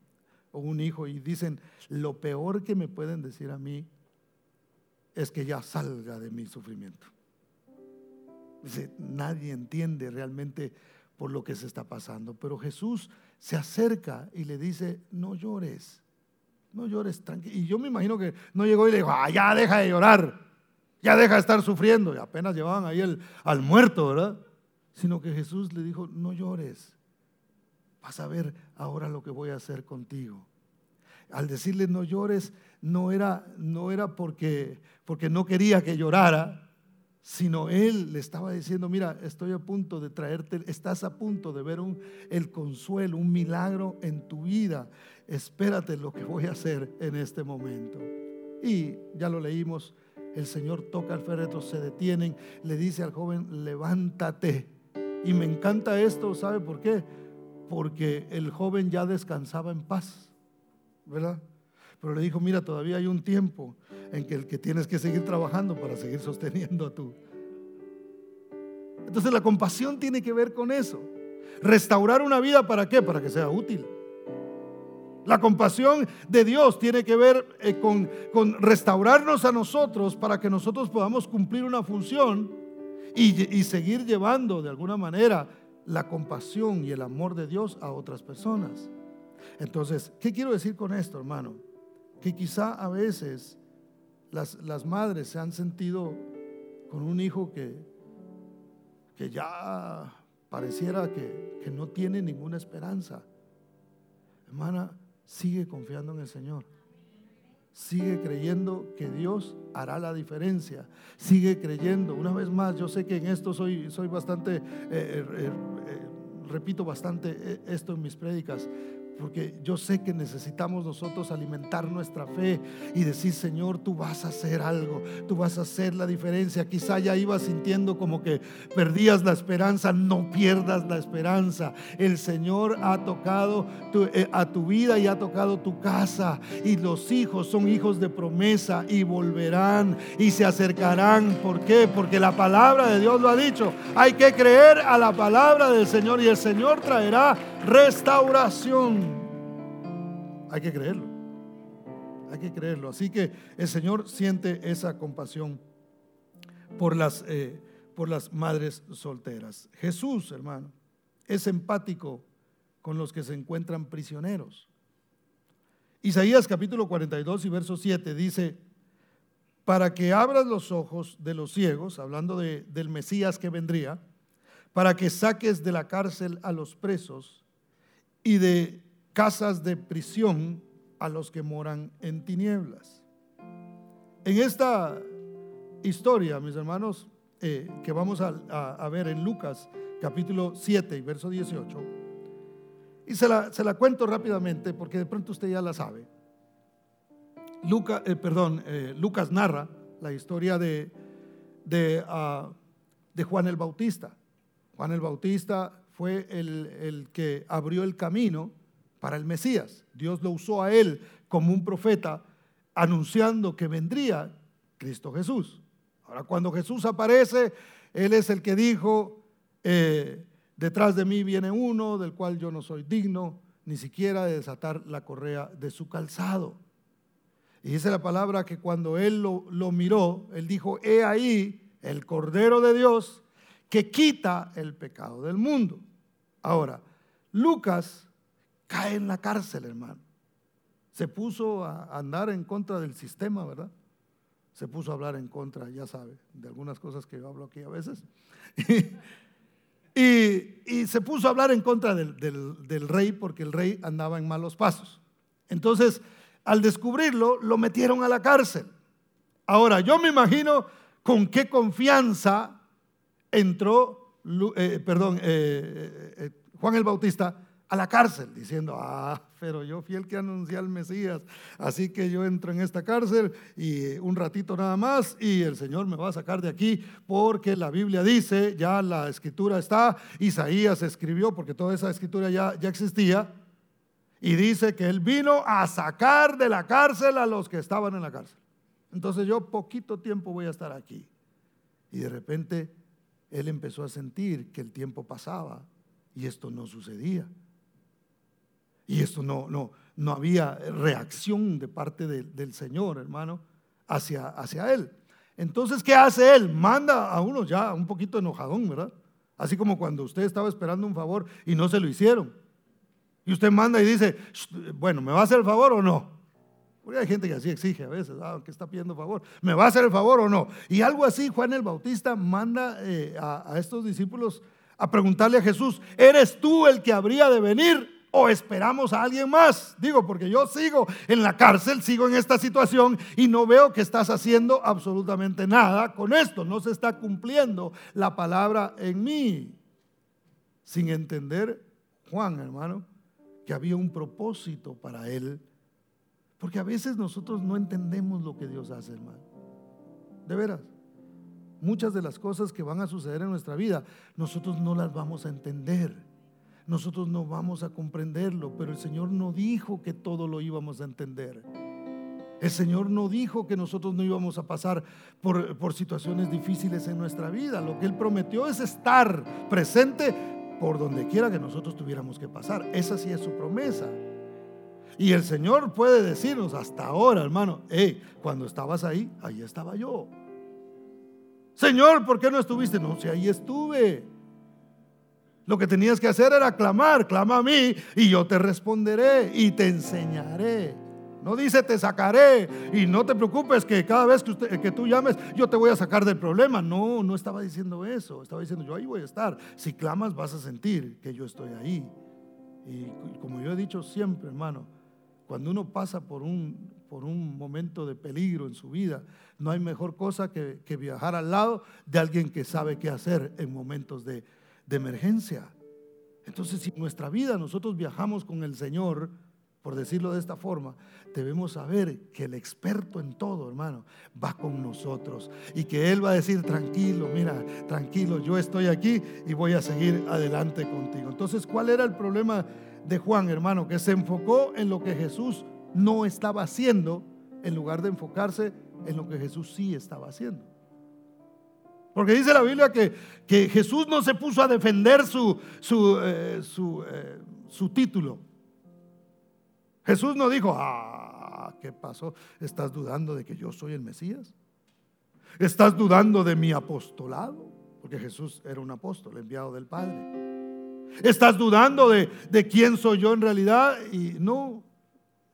o un hijo, y dicen, lo peor que me pueden decir a mí es que ya salga de mi sufrimiento. Dice, nadie entiende realmente por lo que se está pasando, pero Jesús se acerca y le dice, no llores, no llores, tranquilo. Y yo me imagino que no llegó y le dijo, ah, ya deja de llorar ya deja de estar sufriendo. Y apenas llevaban ahí al muerto, ¿verdad? Sino que Jesús le dijo, no llores, vas a ver ahora lo que voy a hacer contigo. Al decirle no llores, no era, no era porque, porque no quería que llorara, sino él le estaba diciendo, mira, estoy a punto de traerte, estás a punto de ver un, el consuelo, un milagro en tu vida. Espérate lo que voy a hacer en este momento. Y ya lo leímos el Señor toca el féretro, se detienen, le dice al joven, levántate. Y me encanta esto, ¿sabe por qué? Porque el joven ya descansaba en paz, ¿verdad? Pero le dijo, mira, todavía hay un tiempo en que el que tienes que seguir trabajando para seguir sosteniendo a tú. Entonces la compasión tiene que ver con eso. Restaurar una vida para qué? Para que sea útil. La compasión de Dios tiene que ver eh, con, restaurarnos a nosotros para que nosotros podamos cumplir una función y seguir llevando de alguna manera la compasión y el amor de Dios a otras personas. Entonces, ¿qué quiero decir con esto, hermano? Que quizá a veces las, las madres se han sentido con un hijo que, que ya pareciera que, que no tiene ninguna esperanza. Hermana, sigue confiando en el Señor. Sigue creyendo que Dios hará la diferencia. Sigue creyendo. Una vez más, yo sé que en esto soy, soy bastante, eh, eh, eh, repito bastante esto en mis prédicas, porque yo sé que necesitamos nosotros alimentar nuestra fe y decir, Señor, tú vas a hacer algo, tú vas a hacer la diferencia. Quizá ya ibas sintiendo como que perdías la esperanza, no pierdas la esperanza. El Señor ha tocado eh, a tu vida y ha tocado tu casa. Y los hijos son hijos de promesa y volverán y se acercarán. ¿Por qué? Porque la palabra de Dios lo ha dicho. Hay que creer a la palabra del Señor y el Señor traerá restauración. Hay que creerlo. Hay que creerlo. Así que el Señor siente esa compasión por las, eh, por las madres solteras. Jesús, hermano, es empático con los que se encuentran prisioneros. Isaías capítulo 42 y verso 7 dice, para que abras los ojos de los ciegos, hablando de, del Mesías que vendría, para que saques de la cárcel a los presos y de casas de prisión a los que moran en tinieblas. En esta historia, mis hermanos, eh, que vamos a, ver en Lucas capítulo 7 y verso 18, y se la, se la, cuento rápidamente porque de pronto usted ya la sabe. Eh, perdón, eh, Lucas narra la historia de, de, ah, de Juan el Bautista. Juan el Bautista fue el, el que abrió el camino para el Mesías. Dios lo usó a él como un profeta anunciando que vendría Cristo Jesús. Ahora, cuando Jesús aparece, Él es el que dijo, eh, detrás de mí viene uno del cual yo no soy digno ni siquiera de desatar la correa de su calzado. Y dice la palabra que cuando Él lo, lo miró, Él dijo, he ahí el Cordero de Dios que quita el pecado del mundo. Ahora, Lucas cae en la cárcel, hermano. Se puso a andar en contra del sistema, ¿verdad? se puso a hablar en contra, ya sabe, de algunas cosas que yo hablo aquí a veces. y, se puso a hablar en contra del, del, rey porque el rey andaba en malos pasos. Entonces, al descubrirlo, lo metieron a la cárcel. Ahora, yo me imagino con qué confianza entró, eh, perdón, eh, eh, Juan el Bautista la cárcel, diciendo, ah, pero yo fiel que anuncié al Mesías, así que yo entro en esta cárcel y un ratito nada más y el Señor me va a sacar de aquí porque la Biblia dice, ya la escritura está, Isaías escribió, porque toda esa escritura ya, ya existía, y dice que Él vino a sacar de la cárcel a los que estaban en la cárcel. Entonces yo poquito tiempo voy a estar aquí. Y de repente Él empezó a sentir que el tiempo pasaba y esto no sucedía. Y esto no, no, no había reacción de parte del Señor, hermano, hacia, hacia él. Entonces, ¿qué hace él? Manda a uno ya un poquito enojadón, ¿verdad? Así como cuando usted estaba esperando un favor y no se lo hicieron. Y usted manda y dice, bueno, ¿me va a hacer el favor o no? Porque hay gente que así exige a veces, ah, que está pidiendo favor, ¿me va a hacer el favor o no? Y algo así, Juan el Bautista manda eh, a, a estos discípulos a preguntarle a Jesús, ¿eres tú el que habría de venir o esperamos a alguien más. Digo, porque yo sigo en la cárcel, sigo en esta situación y no veo que estás haciendo absolutamente nada con esto. No se está cumpliendo la palabra en mí. Sin entender, Juan, hermano, que había un propósito para él. Porque a veces nosotros no entendemos lo que Dios hace, hermano. De veras. Muchas de las cosas que van a suceder en nuestra vida, nosotros no las vamos a entender nosotros no vamos a comprenderlo, pero el Señor no dijo que todo lo íbamos a entender. El Señor no dijo que nosotros no íbamos a pasar por, por, situaciones difíciles en nuestra vida. Lo que Él prometió es estar presente por donde quiera que nosotros tuviéramos que pasar. Esa sí es su promesa. Y el Señor puede decirnos hasta ahora, hermano, hey, cuando estabas ahí, ahí estaba yo. Señor, ¿por qué no estuviste? No, si ahí estuve. Lo que tenías que hacer era clamar, clama a mí y yo te responderé y te enseñaré. No dice te sacaré y no te preocupes que cada vez que, tú llames yo te voy a sacar del problema. No, no estaba diciendo eso. Estaba diciendo yo ahí voy a estar. Si clamas vas a sentir que yo estoy ahí. Y como yo he dicho siempre, hermano, cuando uno pasa por un, por un momento de peligro en su vida, no hay mejor cosa que, que viajar al lado de alguien que sabe qué hacer en momentos de, de emergencia. Entonces, si en nuestra vida nosotros viajamos con el Señor, por decirlo de esta forma, debemos saber que el experto en todo, hermano, va con nosotros y que Él va a decir, tranquilo, mira, tranquilo, yo estoy aquí y voy a seguir adelante contigo. Entonces, ¿cuál era el problema de Juan, hermano? Que se enfocó en lo que Jesús no estaba haciendo en lugar de enfocarse en lo que Jesús sí estaba haciendo. Porque dice la Biblia que, que Jesús no se puso a defender su, su, eh, eh, su, título. Jesús no dijo, ah, ¿qué pasó? ¿Estás dudando de que yo soy el Mesías? ¿Estás dudando de mi apostolado? Porque Jesús era un apóstol enviado del Padre. ¿Estás dudando de, de quién soy yo en realidad? Y no,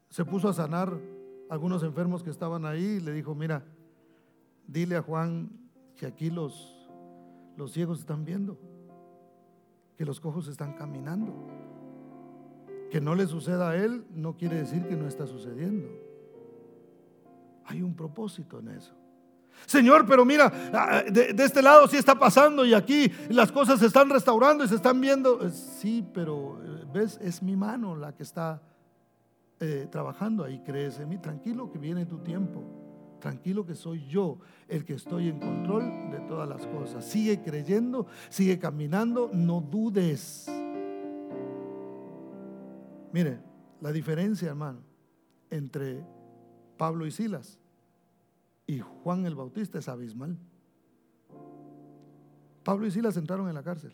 se puso a sanar algunos enfermos que estaban ahí y le dijo, mira, dile a Juan que aquí los, los ciegos están viendo, que los cojos están caminando. Que no le suceda a él no quiere decir que no está sucediendo. Hay un propósito en eso. Señor, pero mira, ah, de, este lado sí está pasando y aquí las cosas se están restaurando y se están viendo. Eh, sí, pero eh, ves, es mi mano la que está eh, trabajando ahí. Crees en mí, tranquilo que viene tu tiempo. Tranquilo que soy yo el que estoy en control de todas las cosas. Sigue creyendo, sigue caminando, no dudes. Mire, la diferencia, hermano, entre Pablo y Silas y Juan el Bautista es abismal. Pablo y Silas entraron en la cárcel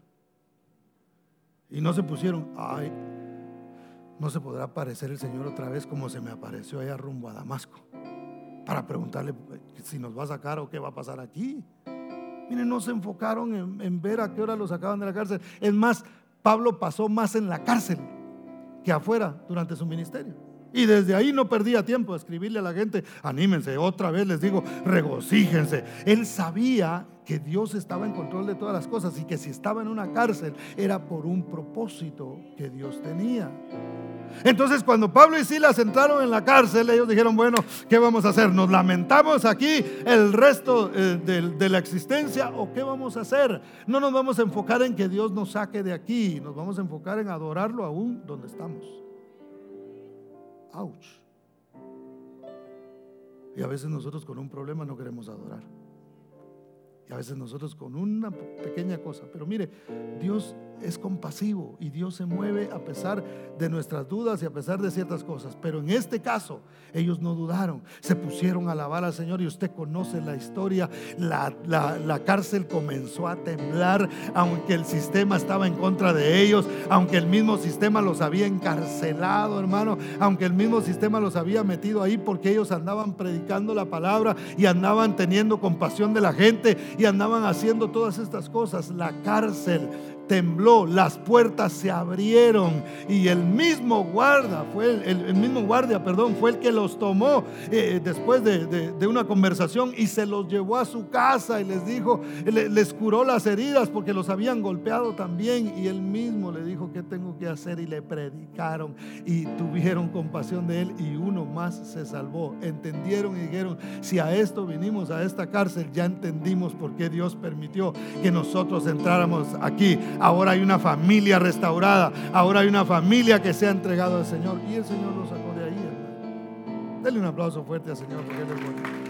y no se pusieron, ay, no se podrá aparecer el Señor otra vez como se me apareció allá rumbo a Damasco para preguntarle si nos va a sacar o qué va a pasar aquí. Miren, no se enfocaron en, en, ver a qué hora lo sacaban de la cárcel. Es más, Pablo pasó más en la cárcel que afuera durante su ministerio. Y desde ahí no perdía tiempo de escribirle a la gente, anímense, otra vez les digo, regocíjense. Él sabía que Dios estaba en control de todas las cosas y que si estaba en una cárcel era por un propósito que Dios tenía. Entonces cuando Pablo y Silas entraron en la cárcel, ellos dijeron, bueno, ¿qué vamos a hacer? ¿Nos lamentamos aquí el resto eh, de, de la existencia o qué vamos a hacer? No nos vamos a enfocar en que Dios nos saque de aquí, nos vamos a enfocar en adorarlo aún donde estamos. Ouch. Y a veces nosotros con un problema no queremos adorar. Y a veces nosotros con una pequeña cosa. Pero mire, Dios es compasivo y Dios se mueve a pesar de nuestras dudas y a pesar de ciertas cosas. Pero en este caso, ellos no dudaron, se pusieron a alabar al Señor y usted conoce la historia. La, la, cárcel comenzó a temblar, aunque el sistema estaba en contra de ellos, aunque el mismo sistema los había encarcelado, hermano, aunque el mismo sistema los había metido ahí porque ellos andaban predicando la palabra y andaban teniendo compasión de la gente y andaban haciendo todas estas cosas. La cárcel tembló, las puertas se abrieron y el mismo guarda fue el, mismo guardia, perdón, fue el que los tomó eh, después de, una conversación y se los llevó a su casa y les dijo, les curó las heridas porque los habían golpeado también y él mismo le dijo qué tengo que hacer y le predicaron y tuvieron compasión de él y uno más se salvó. Entendieron y dijeron, si a esto vinimos a esta cárcel ya entendimos por qué Dios permitió que nosotros entráramos aquí Ahora hay una familia restaurada. Ahora hay una familia que se ha entregado al Señor. Y el Señor lo sacó de ahí, hermano. Denle un aplauso fuerte al Señor porque Él es bueno.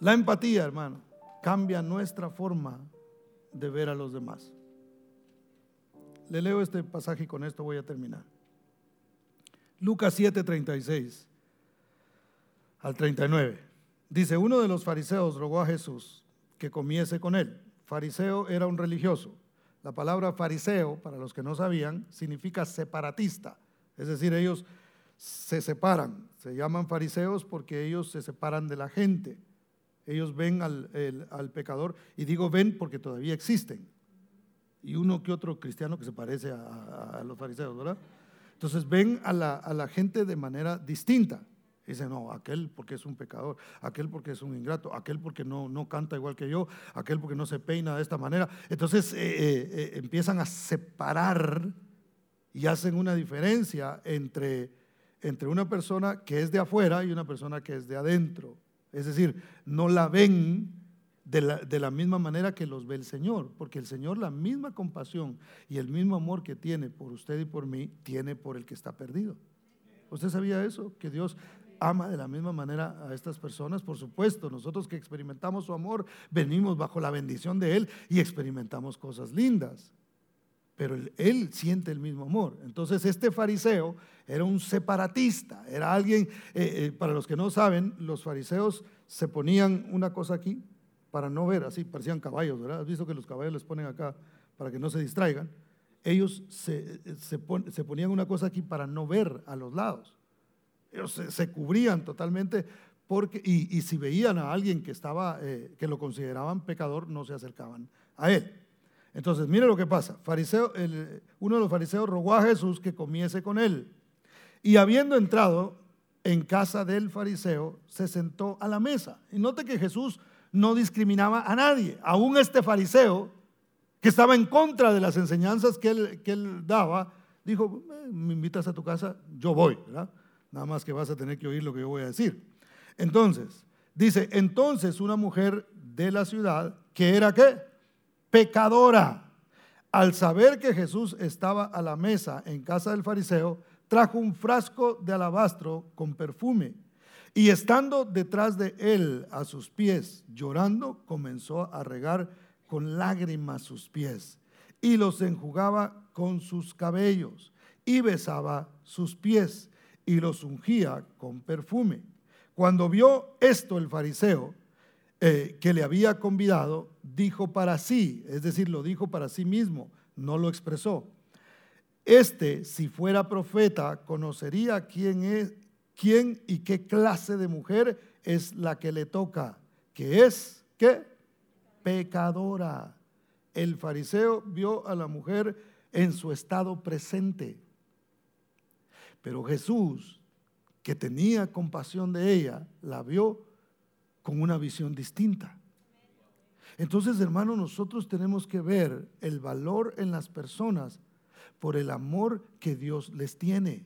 La empatía, hermano, cambia nuestra forma de ver a los demás. Le leo este pasaje y con esto voy a terminar. Lucas 7, 36 al 39. Dice, uno de los fariseos rogó a Jesús que comiese con él. Fariseo era un religioso. La palabra fariseo, para los que no sabían, significa separatista. Es decir, ellos se separan. Se llaman fariseos porque ellos se separan de la gente. Ellos ven al, pecador, y digo ven porque todavía existen. Y uno que otro cristiano que se parece a, los fariseos, ¿verdad? Entonces ven a la, a la gente de manera distinta. Dice, no, aquel porque es un pecador, aquel porque es un ingrato, aquel porque no, no canta igual que yo, aquel porque no se peina de esta manera. Entonces eh, eh, eh, empiezan a separar y hacen una diferencia entre, entre una persona que es de afuera y una persona que es de adentro. Es decir, no la ven de la, de la, misma manera que los ve el Señor, porque el Señor la misma compasión y el mismo amor que tiene por usted y por mí, tiene por el que está perdido. ¿Usted sabía eso? Que Dios ama de la misma manera a estas personas, por supuesto. Nosotros que experimentamos su amor, venimos bajo la bendición de Él y experimentamos cosas lindas. Pero él, siente el mismo amor. Entonces este fariseo era un separatista, era alguien, eh, eh, para los que no saben, los fariseos se ponían una cosa aquí para no ver, así parecían caballos, ¿verdad? Has visto que los caballos les ponen acá para que no se distraigan. Ellos se, se ponían una cosa aquí para no ver a los lados. Ellos se, cubrían totalmente porque, y, si veían a alguien que, estaba, eh, que lo consideraban pecador, no se acercaban a él. Entonces, mire lo que pasa. Fariseo, uno de los fariseos rogó a Jesús que comiese con él. Y habiendo entrado en casa del fariseo, se sentó a la mesa. Y note que Jesús no discriminaba a nadie. Aún este fariseo, que estaba en contra de las enseñanzas que él, que él daba, dijo, eh, me invitas a tu casa, yo voy. ¿verdad? Nada más que vas a tener que oír lo que yo voy a decir. Entonces, dice, entonces una mujer de la ciudad, que era qué? Pecadora. Al saber que Jesús estaba a la mesa en casa del fariseo, trajo un frasco de alabastro con perfume y estando detrás de él a sus pies, llorando, comenzó a regar con lágrimas sus pies y los enjugaba con sus cabellos y besaba sus pies y los ungía con perfume. Cuando vio esto el fariseo eh, que le había convidado, dijo para sí, es decir, lo dijo para sí mismo, no lo expresó. Este, si fuera profeta, conocería quién es, quién y qué clase de mujer es la que le toca, que es, ¿qué? Pecadora. El fariseo vio a la mujer en su estado presente. Pero Jesús, que tenía compasión de ella, la vio con una visión distinta. Entonces, hermano, nosotros tenemos que ver el valor en las personas por el amor que Dios les tiene.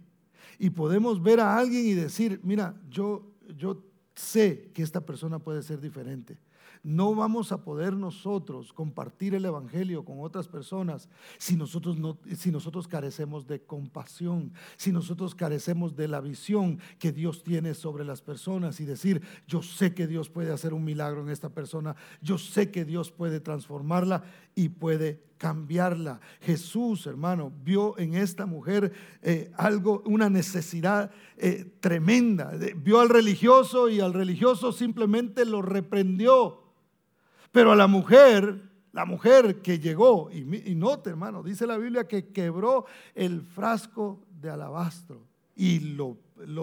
Y podemos ver a alguien y decir, mira, yo, yo sé que esta persona puede ser diferente. No vamos a poder nosotros compartir el Evangelio con otras personas si nosotros, no, si nosotros carecemos de compasión, si nosotros carecemos de la visión que Dios tiene sobre las personas y decir, yo sé que Dios puede hacer un milagro en esta persona, yo sé que Dios puede transformarla y puede cambiarla. Jesús, hermano, vio en esta mujer eh, algo, una necesidad eh, tremenda. Vio al religioso y al religioso simplemente lo reprendió. Pero a la mujer, la mujer que llegó, y, note hermano, dice la Biblia que quebró el frasco de alabastro y lo,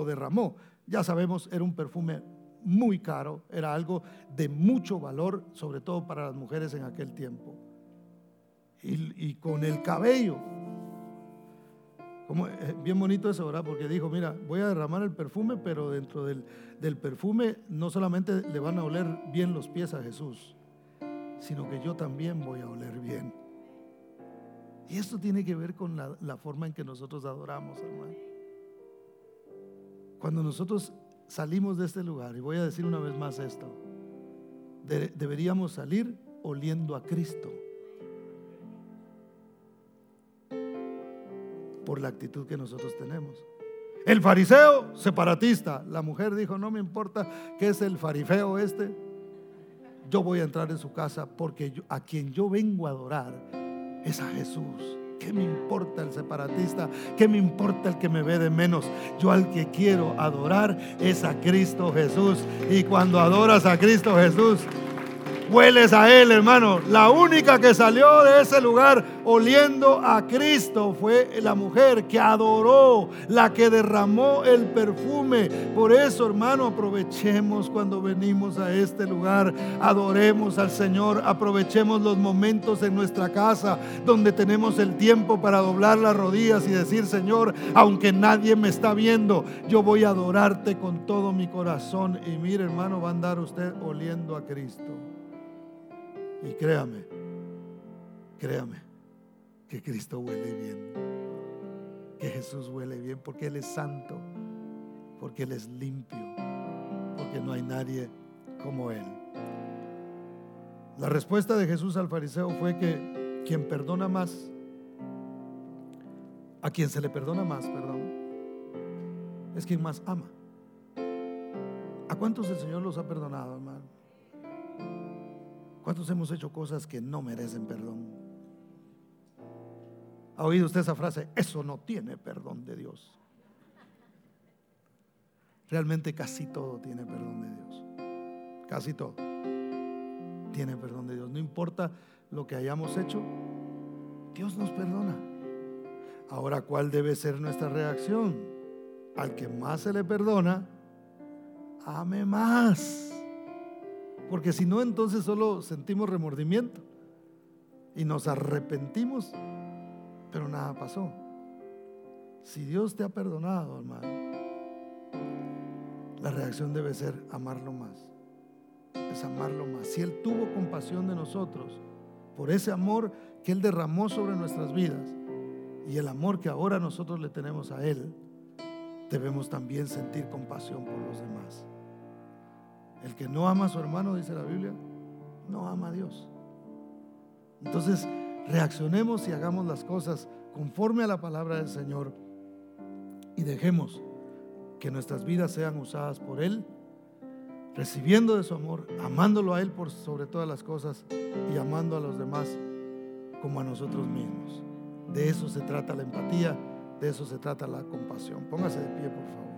derramó. Ya sabemos, era un perfume muy caro, era algo de mucho valor, sobre todo para las mujeres en aquel tiempo. Y, con el cabello. Como, eh, bien bonito eso, ¿verdad? Porque dijo, mira, voy a derramar el perfume, pero dentro del perfume no solamente le van a oler bien los pies a Jesús, sino que yo también voy a oler bien. Y esto tiene que ver con la, forma en que nosotros adoramos, hermano. Cuando nosotros salimos de este lugar, y voy a decir una vez más esto, deberíamos salir oliendo a Cristo. Por la actitud que nosotros tenemos. El fariseo separatista, la mujer dijo, no me importa qué es el fariseo este, yo voy a entrar en su casa porque a quien yo vengo a adorar es a Jesús. ¿Qué me importa el separatista? ¿Qué me importa el que me ve de menos? Yo al que quiero adorar es a Cristo Jesús. Y cuando adoras a Cristo Jesús, hueles a Él, hermano. La única que salió de ese lugar oliendo a Cristo fue la mujer que adoró, la que derramó el perfume. Por eso, hermano, aprovechemos cuando venimos a este lugar, adoremos al Señor, aprovechemos los momentos en nuestra casa donde tenemos el tiempo para doblar las rodillas y decir, Señor, aunque nadie me está viendo, yo voy a adorarte con todo mi corazón. Y mire, hermano, va a andar usted oliendo a Cristo. Y créame, créame, que Cristo huele bien. Que Jesús huele bien porque Él es santo, porque Él es limpio, porque no hay nadie como Él. La respuesta de Jesús al fariseo fue que quien perdona más, a quien se le perdona más, perdón, es quien más ama. ¿A cuántos el Señor los ha perdonado, hermano? ¿Cuántos hemos hecho cosas que no merecen perdón? ¿Ha oído usted esa frase? Eso no tiene perdón de Dios. Realmente casi todo tiene perdón de Dios. Casi todo. Tiene perdón de Dios. No importa lo que hayamos hecho, Dios nos perdona. Ahora, ¿cuál debe ser nuestra reacción? Al que más se le perdona, ame más. Porque si no, entonces solo sentimos remordimiento y nos arrepentimos, pero nada pasó. Si Dios te ha perdonado, hermano, la reacción debe ser amarlo más. Es amarlo más. Si Él tuvo compasión de nosotros por ese amor que Él derramó sobre nuestras vidas y el amor que ahora nosotros le tenemos a Él, debemos también sentir compasión por los demás. El que no ama a su hermano, dice la Biblia, no ama a Dios. Entonces, reaccionemos y hagamos las cosas conforme a la palabra del Señor. y dejemos que nuestras vidas sean usadas por Él, recibiendo de su amor, amándolo a Él por sobre todas las cosas y amando a los demás como a nosotros mismos. De eso se trata la empatía, de eso se trata la compasión. Póngase de pie, por favor.